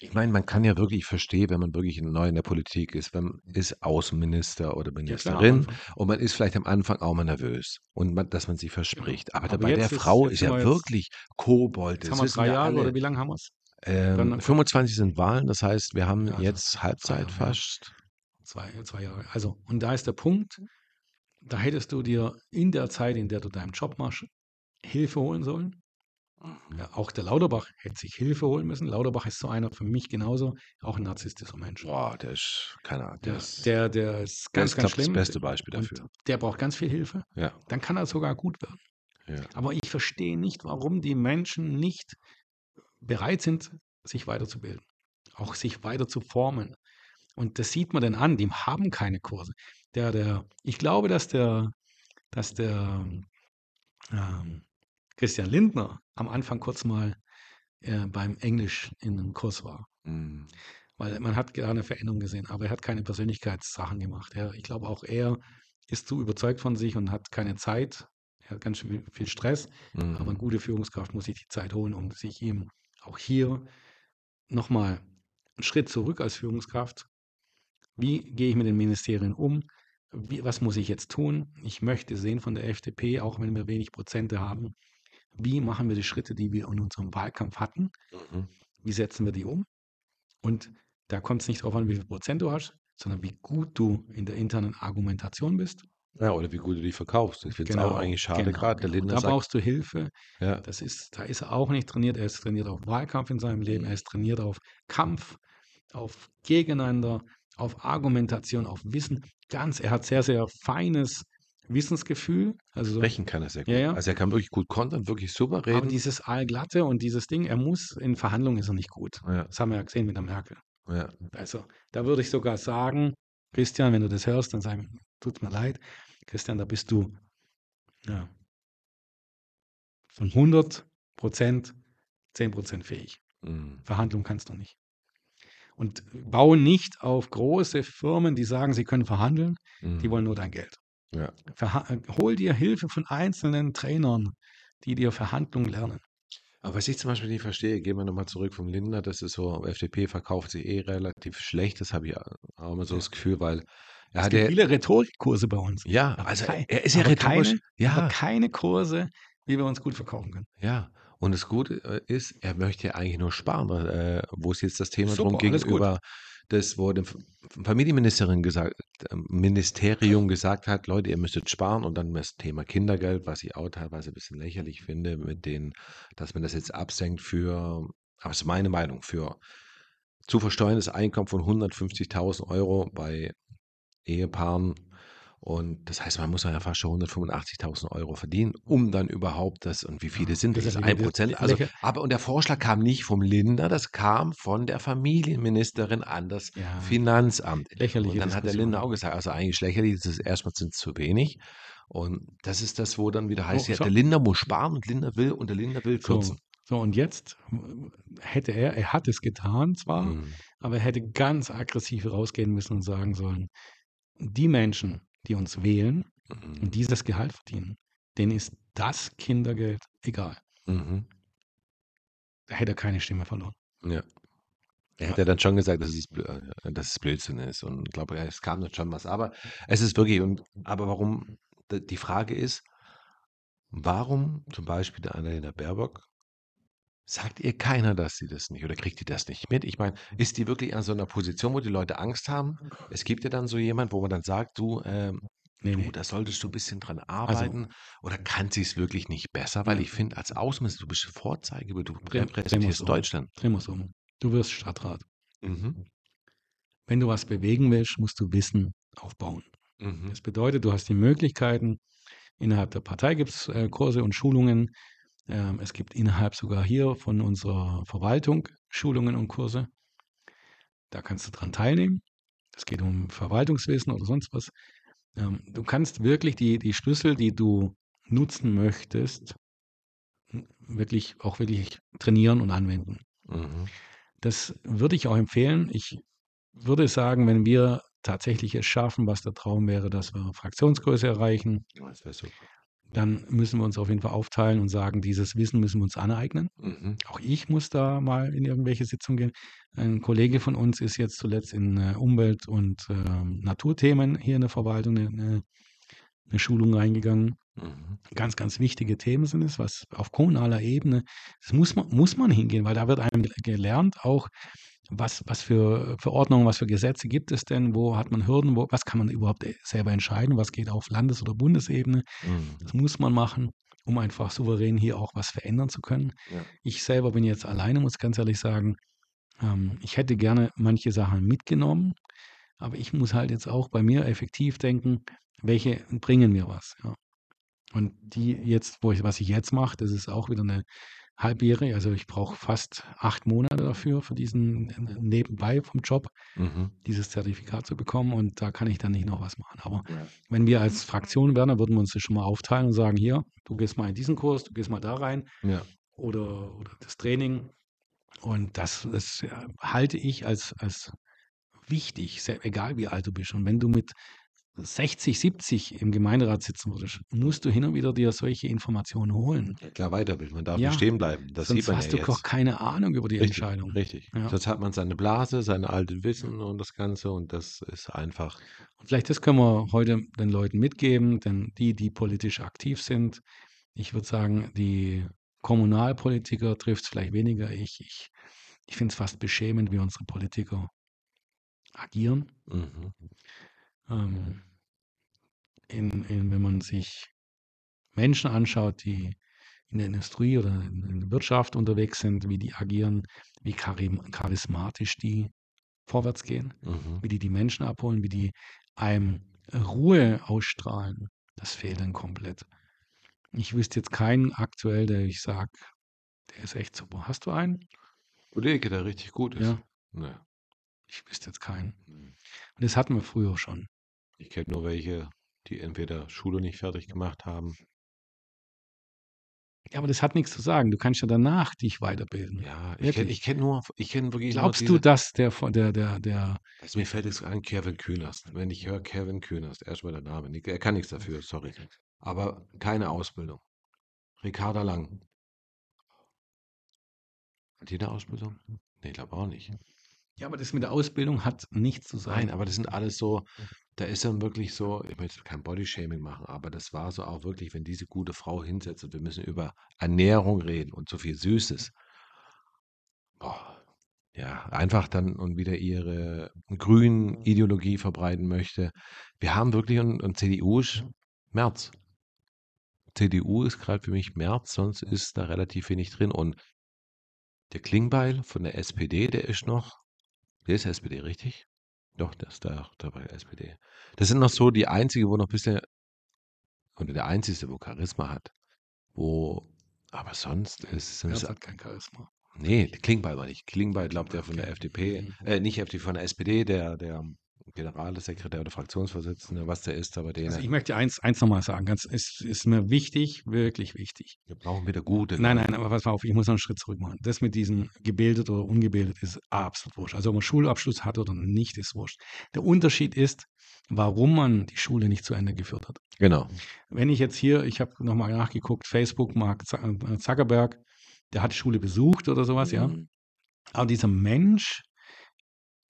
Ich meine, man kann ja wirklich, ich verstehe, wenn man wirklich neu in der Politik ist, wenn man ist Außenminister oder Ja, klar, am Ministerin Anfang. und man ist vielleicht am Anfang auch mal nervös und man, dass man sich verspricht. Aber, Aber bei der jetzt ist- Frau jetzt ist sind ja wir jetzt- wirklich Kobold. Jetzt Das haben wir wissen drei Jahre alle. oder wie lange haben wir es? Ähm, Dann- 25 sind Wahlen, das heißt, wir haben Ja, also jetzt zwei Halbzeit Jahre, ja. fast. Zwei, zwei Jahre. Also, und da ist der Punkt, da hättest du dir in der Zeit, in der du deinen Job machst, Hilfe holen sollen. Ja, auch der Lauterbach hätte sich Hilfe holen müssen. Lauterbach ist so einer für mich genauso, auch ein narzisstischer Mensch. Boah, der ist, keine Ahnung, der, Der, ist, der, der ist der ganz, ist, ganz glaub, das schlimm. beste Beispiel Und dafür. der braucht ganz viel Hilfe. Ja, Dann kann er sogar gut werden. ja. Aber ich verstehe nicht, warum die Menschen nicht bereit sind, sich weiterzubilden, auch sich weiter zu formen. Und das sieht man denn an, die haben keine Kurse. Der, der, ich glaube, dass der, dass der ähm, Christian Lindner am Anfang kurz mal äh, beim Englisch in einem Kurs war. Mm. Weil man hat gerade eine Veränderung gesehen, aber er hat keine Persönlichkeitssachen gemacht. Er, ich glaube, auch er ist zu überzeugt von sich und hat keine Zeit. Er hat ganz schön viel Stress. Aber Mhm. eine gute Führungskraft muss sich die Zeit holen, um sich ihm auch hier nochmal einen Schritt zurück als Führungskraft. Wie gehe ich mit den Ministerien um? Wie, was muss ich jetzt tun? Ich möchte sehen von der FDP, auch wenn wir wenig Prozente haben, wie machen wir die Schritte, die wir in unserem Wahlkampf hatten? Mhm. Wie setzen wir die um? Und da kommt es nicht darauf an, wie viel Prozent du hast, sondern wie gut du in der internen Argumentation bist. Ja, oder wie gut du die verkaufst. Ich finde es auch eigentlich schade, genau, gerade der genau. Lindner Da sagt, brauchst du Hilfe. ja, Das ist, da ist er auch nicht trainiert. Er ist trainiert auf Wahlkampf in seinem Leben. Er ist trainiert auf Kampf, auf Gegeneinander, auf Argumentation, auf Wissen. Ganz, er hat sehr, sehr feines Wissensgefühl. Also, sprechen kann er sehr gut. Ja, ja. Also er kann wirklich gut kontern, wirklich super aber reden. dieses Allglatte und dieses Ding, er muss, in Verhandlungen ist er nicht gut. Ja, Das haben wir ja gesehen mit der Merkel. ja. Also, da würde ich sogar sagen, Christian, wenn du das hörst, dann sag mir, tut mir leid. Christian, da bist du ja, von 100 Prozent 10 Prozent fähig. Mm. Verhandlung kannst du nicht. Und bau nicht auf große Firmen, die sagen, sie können verhandeln, die Mm. wollen nur dein Geld. Ja. Hol dir Hilfe von einzelnen Trainern, die dir Verhandlungen lernen. Aber was ich zum Beispiel nicht verstehe, gehen wir nochmal zurück vom Lindner, das ist so, FDP verkauft sich eh relativ schlecht, das habe ich auch immer so das Gefühl, weil er Es hat gibt ja, viele Rhetorikkurse bei uns. ja, aber also kei- er ist ja rhetorisch, keine- ja, Aber keine Kurse, wie wir uns gut verkaufen können. ja. Und das Gute äh, ist, er möchte ja eigentlich nur sparen, äh, wo es jetzt das Thema drum Super, ging, alles gut. über das, die Familienministerin gesagt, äh, Ministerium gesagt hat, Leute, ihr müsstet sparen und dann das Thema Kindergeld, was ich auch teilweise ein bisschen lächerlich finde, mit den, dass man das jetzt absenkt für, aber ist meine Meinung, für zu versteuerndes Einkommen von 150.000 Euro bei Ehepaaren. Und das heißt, man muss ja fast schon 185.000 Euro verdienen, um dann überhaupt das, und wie viele sind das? Das ist lächerlich, ein Prozent. Also, aber, und der Vorschlag kam nicht vom Lindner, das kam von der Familienministerin an das Ja. Finanzamt. Lächerliche Und dann hat der. Lindner auch gesagt, also eigentlich lächerlich, das ist erstmal sind zu wenig. Und das ist das, wo dann wieder heißt, So, ja, so. der Lindner muss sparen und Lindner will und der Lindner will So, kürzen. so, und jetzt hätte er, er hat es getan zwar, Mhm. aber er hätte ganz aggressiv rausgehen müssen und sagen sollen, die Menschen, die uns wählen Mhm. und dieses Gehalt verdienen, denen ist das Kindergeld egal. Mhm. Da hätte er keine Stimme verloren. Ja. Er hätte dann schon gesagt, dass es, äh, dass es Blödsinn ist. Und ich glaube, es kam dann schon was. Aber es ist wirklich, und aber warum, die Frage ist, warum zum Beispiel der Annalena Baerbock, sagt ihr keiner, dass sie das nicht oder kriegt die das nicht mit? Ich meine, ist die wirklich an so einer Position, wo die Leute Angst haben? Es gibt ja dann so jemand, wo man dann sagt, du, ähm, Nee, du, nee. da solltest du ein bisschen dran Also arbeiten oder kann sie es wirklich nicht besser? Weil ich finde, als Außenminister, du bist Vorzeige, du repräsentierst um. Deutschland. Drehen wir um. Du wirst Stadtrat. Mhm. Wenn du was bewegen willst, musst du Wissen aufbauen. Mhm. Das bedeutet, du hast die Möglichkeiten, innerhalb der Partei gibt es äh, Kurse und Schulungen. Ähm, es gibt innerhalb sogar hier von unserer Verwaltung Schulungen und Kurse. Da kannst du dran teilnehmen. Es geht um Verwaltungswissen oder sonst was. Ähm, du kannst wirklich die, die Schlüssel, die du nutzen möchtest, n- wirklich auch wirklich trainieren und anwenden. Mhm. Das würde ich auch empfehlen. Ich würde sagen, wenn wir tatsächlich es schaffen, was der Traum wäre, dass wir Fraktionsgröße erreichen, Das wäre super. Dann müssen wir uns auf jeden Fall aufteilen und sagen, dieses Wissen müssen wir uns aneignen. Mhm. Auch ich muss da mal in irgendwelche Sitzungen gehen. Ein Kollege von uns ist jetzt zuletzt in äh, Umwelt- und ähm, Naturthemen hier in der Verwaltung eine, eine Schulung reingegangen. Mhm. Ganz, ganz wichtige Themen sind es, was auf kommunaler Ebene, das muss man, muss man hingehen, weil da wird einem gelernt auch, was, was für Verordnungen, was für Gesetze gibt es denn, wo hat man Hürden, wo, was kann man überhaupt äh, selber entscheiden, was geht auf Landes- oder Bundesebene. Mhm. Das muss man machen, um einfach souverän hier auch was verändern zu können. Ja. Ich selber bin jetzt alleine, muss ganz ehrlich sagen, ähm, ich hätte gerne manche Sachen mitgenommen, aber ich muss halt jetzt auch bei mir effektiv denken, welche bringen mir was. Ja. Und die jetzt, wo ich, was ich jetzt mache, das ist auch wieder eine halbjährige, also ich brauche fast acht Monate dafür, für diesen äh, nebenbei vom Job, Mhm. dieses Zertifikat zu bekommen und da kann ich dann nicht noch was machen. Aber Ja. wenn wir als Fraktion wären, dann würden wir uns das schon mal aufteilen und sagen, hier, du gehst mal in diesen Kurs, du gehst mal da rein Ja. oder, oder das Training. Und das, das ja, halte ich als, als wichtig, egal wie alt du bist. Und wenn du mit 60, 70 im Gemeinderat sitzen würdest, musst du hin und wieder dir solche Informationen holen. Klar, weiterbilden. Man darf Ja. nicht stehen bleiben. Das Sonst sieht man hast ja du jetzt. doch keine Ahnung über die Richtig, Entscheidung. Richtig. Ja. Sonst hat man seine Blase, seine alten Wissen und das Ganze und das ist einfach. Und vielleicht das können wir heute den Leuten mitgeben, denn die, die politisch aktiv sind, ich würde sagen, die Kommunalpolitiker trifft es vielleicht weniger. Ich, ich, ich finde es fast beschämend, wie unsere Politiker agieren. Mhm. Ähm, in, in, wenn man sich Menschen anschaut, die in der Industrie oder in der Wirtschaft unterwegs sind, wie die agieren, wie charismatisch die vorwärts gehen, Mhm. wie die die Menschen abholen, wie die einem Ruhe ausstrahlen, das fehlt dann komplett. Ich wüsste jetzt keinen aktuell, der ich sage, der ist echt super. Hast du einen? Kollege, der richtig gut ist. Ja, Nee. Ich wüsste jetzt keinen. nee. Und das hatten wir früher schon. Ich kenne nur welche, die entweder Schule nicht fertig gemacht haben. Ja, aber das hat nichts zu sagen. Du kannst ja danach dich weiterbilden. Ja, ich kenne kenn nur, ich kenne wirklich Glaubst nur du, diese, dass der, der, der, der, also mir fällt jetzt an Kevin Kühnerst. Wenn ich höre Kevin Kühnerst, erstmal der Name. Er kann nichts dafür, sorry. Aber keine Ausbildung. Ricarda Lang. Hat die eine Ausbildung? Nee, ich glaube auch nicht. Ja, aber das mit der Ausbildung hat nichts zu sagen. Nein, aber das sind alles so, da ist dann wirklich so, ich möchte kein Bodyshaming machen, aber das war so auch wirklich, wenn diese gute Frau hinsetzt und wir müssen über Ernährung reden und so viel Süßes. Boah, ja, einfach dann und wieder ihre grünen Ideologie verbreiten möchte. Wir haben wirklich, und, und CDU ist März. CDU ist gerade für mich März, sonst ist da relativ wenig drin. Und der Klingbeil von der SPD, der ist noch, der ist SPD, richtig? Doch, der ist da, da bei der SPD. Das sind noch so die einzige, wo noch ein bisschen, oder der einzige, wo Charisma hat. Wo, aber sonst ist, es, hat kein Charisma. nee, Klingbeil war nicht. Klingbeil, glaubt der von der. FDP, Mhm. äh, nicht FDP, von der SPD, der, der Generalsekretär oder Fraktionsvorsitzende, was der ist, aber den, Also ich möchte eins, eins nochmal sagen, ganz, es ist mir wichtig, wirklich wichtig. wir brauchen wieder gute. Nein, nein, aber pass mal auf, ich muss noch einen Schritt zurück machen. Das mit diesem gebildet oder ungebildet ist absolut wurscht. Also ob man Schulabschluss hat oder nicht, ist wurscht. Der Unterschied ist, warum man die Schule nicht zu Ende geführt hat. Genau. Wenn ich jetzt hier, ich habe nochmal nachgeguckt, Facebook, Mark äh, Zuckerberg, der hat die Schule besucht oder sowas, ja. Mhm. Aber dieser Mensch,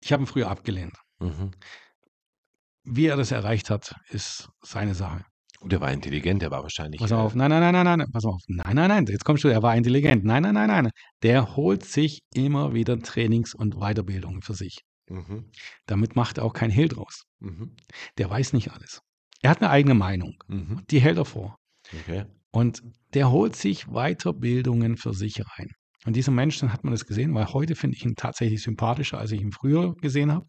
ich habe ihn früher abgelehnt. Mhm. Wie er das erreicht hat, ist seine Sache. Gut, der war intelligent, der war wahrscheinlich. Pass auf, äh, nein, nein, nein, nein, nein, pass auf. Nein, nein, nein, jetzt kommst du, er war intelligent. Nein, nein, nein, nein. Der holt sich immer wieder Trainings- und Weiterbildung für sich. Mhm. Damit macht er auch kein Hehl draus. Mhm. Der weiß nicht alles. Er hat eine eigene Meinung. Mhm. Die hält er vor. Okay. Und der holt sich Weiterbildungen für sich rein. Und dieser Mensch, dann hat man das gesehen, weil heute finde ich ihn tatsächlich sympathischer, als ich ihn früher gesehen habe.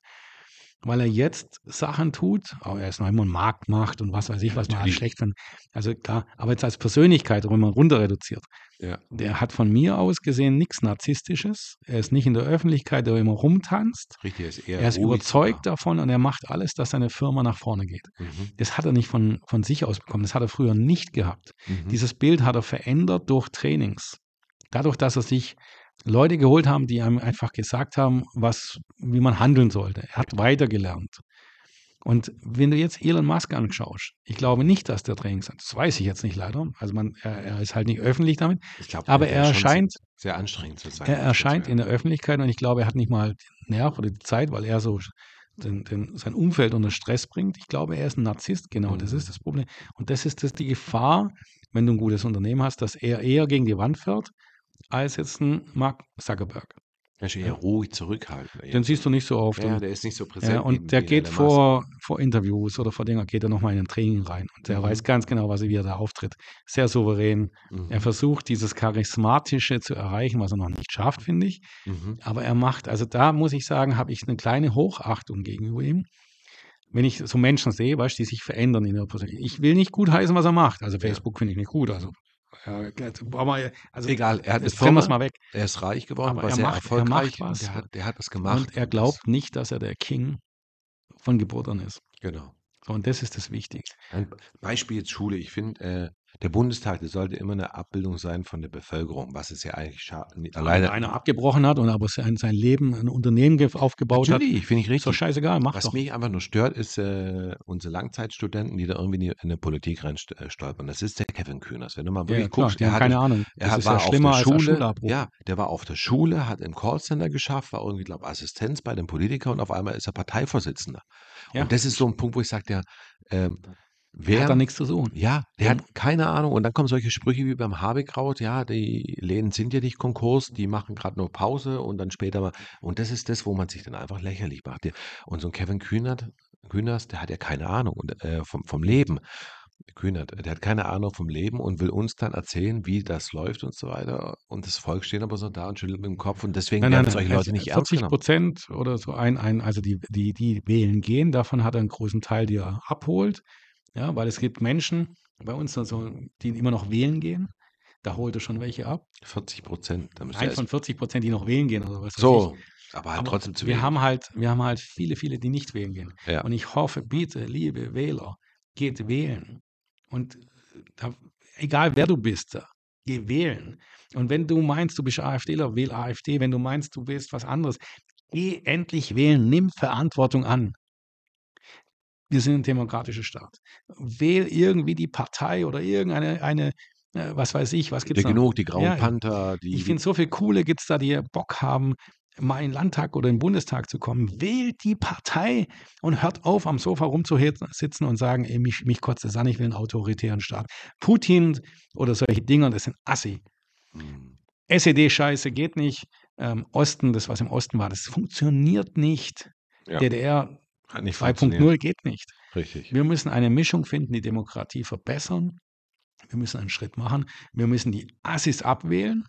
Weil er jetzt Sachen tut, aber er ist noch immer ein Marktmacht und was weiß ich, was man Natürlich. schlecht findet. Also klar, aber jetzt als Persönlichkeit, wenn man runter reduziert, Ja. der hat von mir aus gesehen nichts Narzisstisches. Er ist nicht in der Öffentlichkeit, der immer rumtanzt. Richtig, er ist eher Er ist überzeugt davon und er macht alles, dass seine Firma nach vorne geht. Mhm. Das hat er nicht von, von sich aus bekommen. Das hat er früher nicht gehabt. Mhm. Dieses Bild hat er verändert durch Trainings. Dadurch, dass er sich Leute geholt haben, die ihm einfach gesagt haben, was, wie man handeln sollte. Er hat weitergelernt. Und wenn du jetzt Elon Musk anschaust, ich glaube nicht, dass der Trainings hat. Das weiß ich jetzt nicht leider. Also man, er, er ist halt nicht öffentlich damit. Ich glaub, Aber er erscheint, Sehr, anstrengend zu sein. er erscheint in der Öffentlichkeit und ich glaube, er hat nicht mal den Nerv oder die Zeit, weil er so den, den, sein Umfeld unter Stress bringt. Ich glaube, er ist ein Narzisst, genau, das Mhm. ist das Problem. Und das ist das die Gefahr, wenn du ein gutes Unternehmen hast, dass er eher gegen die Wand fährt, als jetzt ein Mark Zuckerberg. Er ist eher ruhig zurückhaltend. Den siehst du nicht so oft. ja, und, der ist nicht so präsent. ja, und der geht vor, vor Interviews oder vor Dinger, geht er nochmal in ein Training rein. Und der Mhm. weiß ganz genau, was, wie er da auftritt. Sehr souverän. Mhm. Er versucht, dieses Charismatische zu erreichen, was er noch nicht schafft, finde ich. Mhm. Aber er macht, also da muss ich sagen, habe ich eine kleine Hochachtung gegenüber ihm. Wenn ich so Menschen sehe, weißt du, die sich verändern in der Persönlichkeit. Ich will nicht gut heißen, was er macht. Also Facebook finde ich nicht gut. Also, ja, also Egal, er hat jetzt Firma, mal weg. er ist reich geworden, Aber war er sehr macht- er erfolgreich. macht was. Der hat, der hat was gemacht. Und er das- glaubt nicht, dass er der King von Geburt an ist. Genau. So, und das ist das Wichtige. Ein Beispiel jetzt Schule. Ich finde, äh, der Bundestag, der sollte immer eine Abbildung sein von der Bevölkerung, was es ja eigentlich scha- Alleine einer abgebrochen hat und aber sein, sein Leben, ein Unternehmen ge- aufgebaut hat, Natürlich, finde ich ist doch richtig. scheißegal, mach Was doch. mich einfach nur stört, ist äh, unsere Langzeitstudenten, die da irgendwie in die, Politik reinstolpern. Das ist der Kevin Kühners. Wenn du mal Ja, wirklich klar, guckst, er haben hat keine Ahnung. Er Das hat, ist war ja schlimmer auf als der Schule, ja, der war auf der Schule, hat im Callcenter geschafft, war irgendwie, glaube Assistenz bei den Politikern und auf einmal ist er Parteivorsitzender. Ja. Und das ist so ein Punkt, wo ich sage, der, ähm, Der wer, hat da nichts zu suchen. ja, der hat keine Ahnung. Und dann kommen solche Sprüche wie beim Habekraut, ja, die Läden sind ja nicht Konkurs, die machen gerade nur Pause und dann später mal. Und das ist das, wo man sich dann einfach lächerlich macht. Der- Und so ein Kevin Kühnert, Kühners, der hat ja keine Ahnung und, äh, vom, vom Leben. Kühnert, der hat keine Ahnung vom Leben und will uns dann erzählen, wie das läuft und so weiter. Und das Volk steht aber so da und schüttelt mit dem Kopf und deswegen Nein, werden nein, solche nein. Leute nicht ernst 40 genommen. Prozent oder so ein, ein also die, die, die wählen gehen, davon hat er einen großen Teil, die er abholt. Ja, weil es gibt Menschen bei uns, also, die immer noch wählen gehen. Da holt er schon welche ab. 40 Prozent. Ein von erst- 40 Prozent, die noch wählen gehen oder was so, aber halt Aber trotzdem zu wir wenig. haben halt, wir haben halt viele, viele, die nicht wählen gehen. Ja. Und ich hoffe, bitte, liebe Wähler, geht wählen. Und da, egal wer du bist, da, geh wählen. Und wenn du meinst, du bist AfDler, wähl AfD. Wenn du meinst, du willst was anderes, geh endlich wählen. Nimm Verantwortung an. Wir sind ein demokratischer Staat. Wähl irgendwie die Partei oder irgendeine, eine, äh, was weiß ich, was gibt's noch? genug, die Grauen Ja, Panther, die. Ich finde, so viele Coole gibt es da, die Bock haben, mal in den Landtag oder in den Bundestag zu kommen. Wählt die Partei und hört auf, am Sofa rumzusitzen und sagen, ey, mich, mich kotzt es an, ich will einen autoritären Staat. Putin oder solche Dinger, das sind Assi. Hm, SED-Scheiße geht nicht. Ähm, Osten, das, was im Osten war, das funktioniert nicht. Ja. DDR hat nicht 2.0 funktioniert. geht nicht. Richtig. Wir müssen eine Mischung finden, die Demokratie verbessern. Wir müssen einen Schritt machen. Wir müssen die Assis abwählen.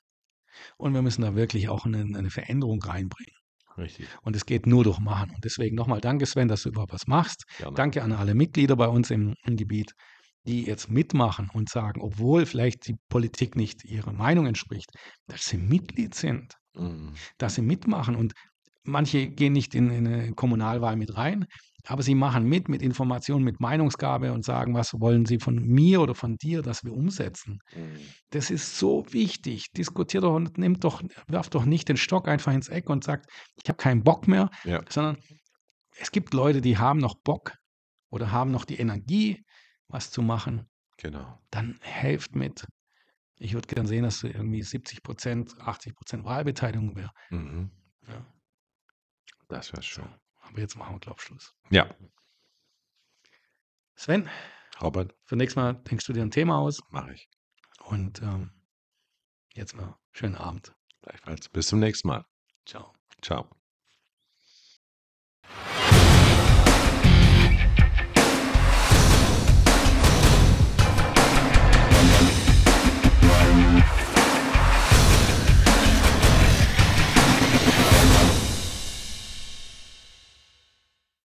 Und wir müssen da wirklich auch eine, eine Veränderung reinbringen. Richtig. Und es geht nur durch Machen. Und deswegen nochmal danke, Sven, dass du überhaupt was machst. Gerne. Danke an alle Mitglieder bei uns im, im Gebiet, die jetzt mitmachen und sagen, obwohl vielleicht die Politik nicht ihrer Meinung entspricht, dass sie Mitglied sind, Mhm. dass sie mitmachen. Und manche gehen nicht in, in eine Kommunalwahl mit rein, aber sie machen mit, mit Informationen, mit Meinungsgabe und sagen, was wollen sie von mir oder von dir, dass wir umsetzen. Mhm. Das ist so wichtig. Diskutiert doch und nimmt doch, werft doch nicht den Stock einfach ins Eck und sagt, ich habe keinen Bock mehr, Ja. sondern es gibt Leute, die haben noch Bock oder haben noch die Energie, was zu machen. Genau. Dann helft mit. Ich würde gerne sehen, dass irgendwie 70 Prozent, 80 Prozent Wahlbeteiligung wäre. Mhm. Ja. Das wäre schön. Aber jetzt machen wir Glaubschluss. Ja. Sven. Robert. Für nächstes Mal denkst du dir ein Thema aus. Mache ich. Und ähm, jetzt mal schönen Abend. Gleichfalls. Bis zum nächsten Mal. Ciao. Ciao.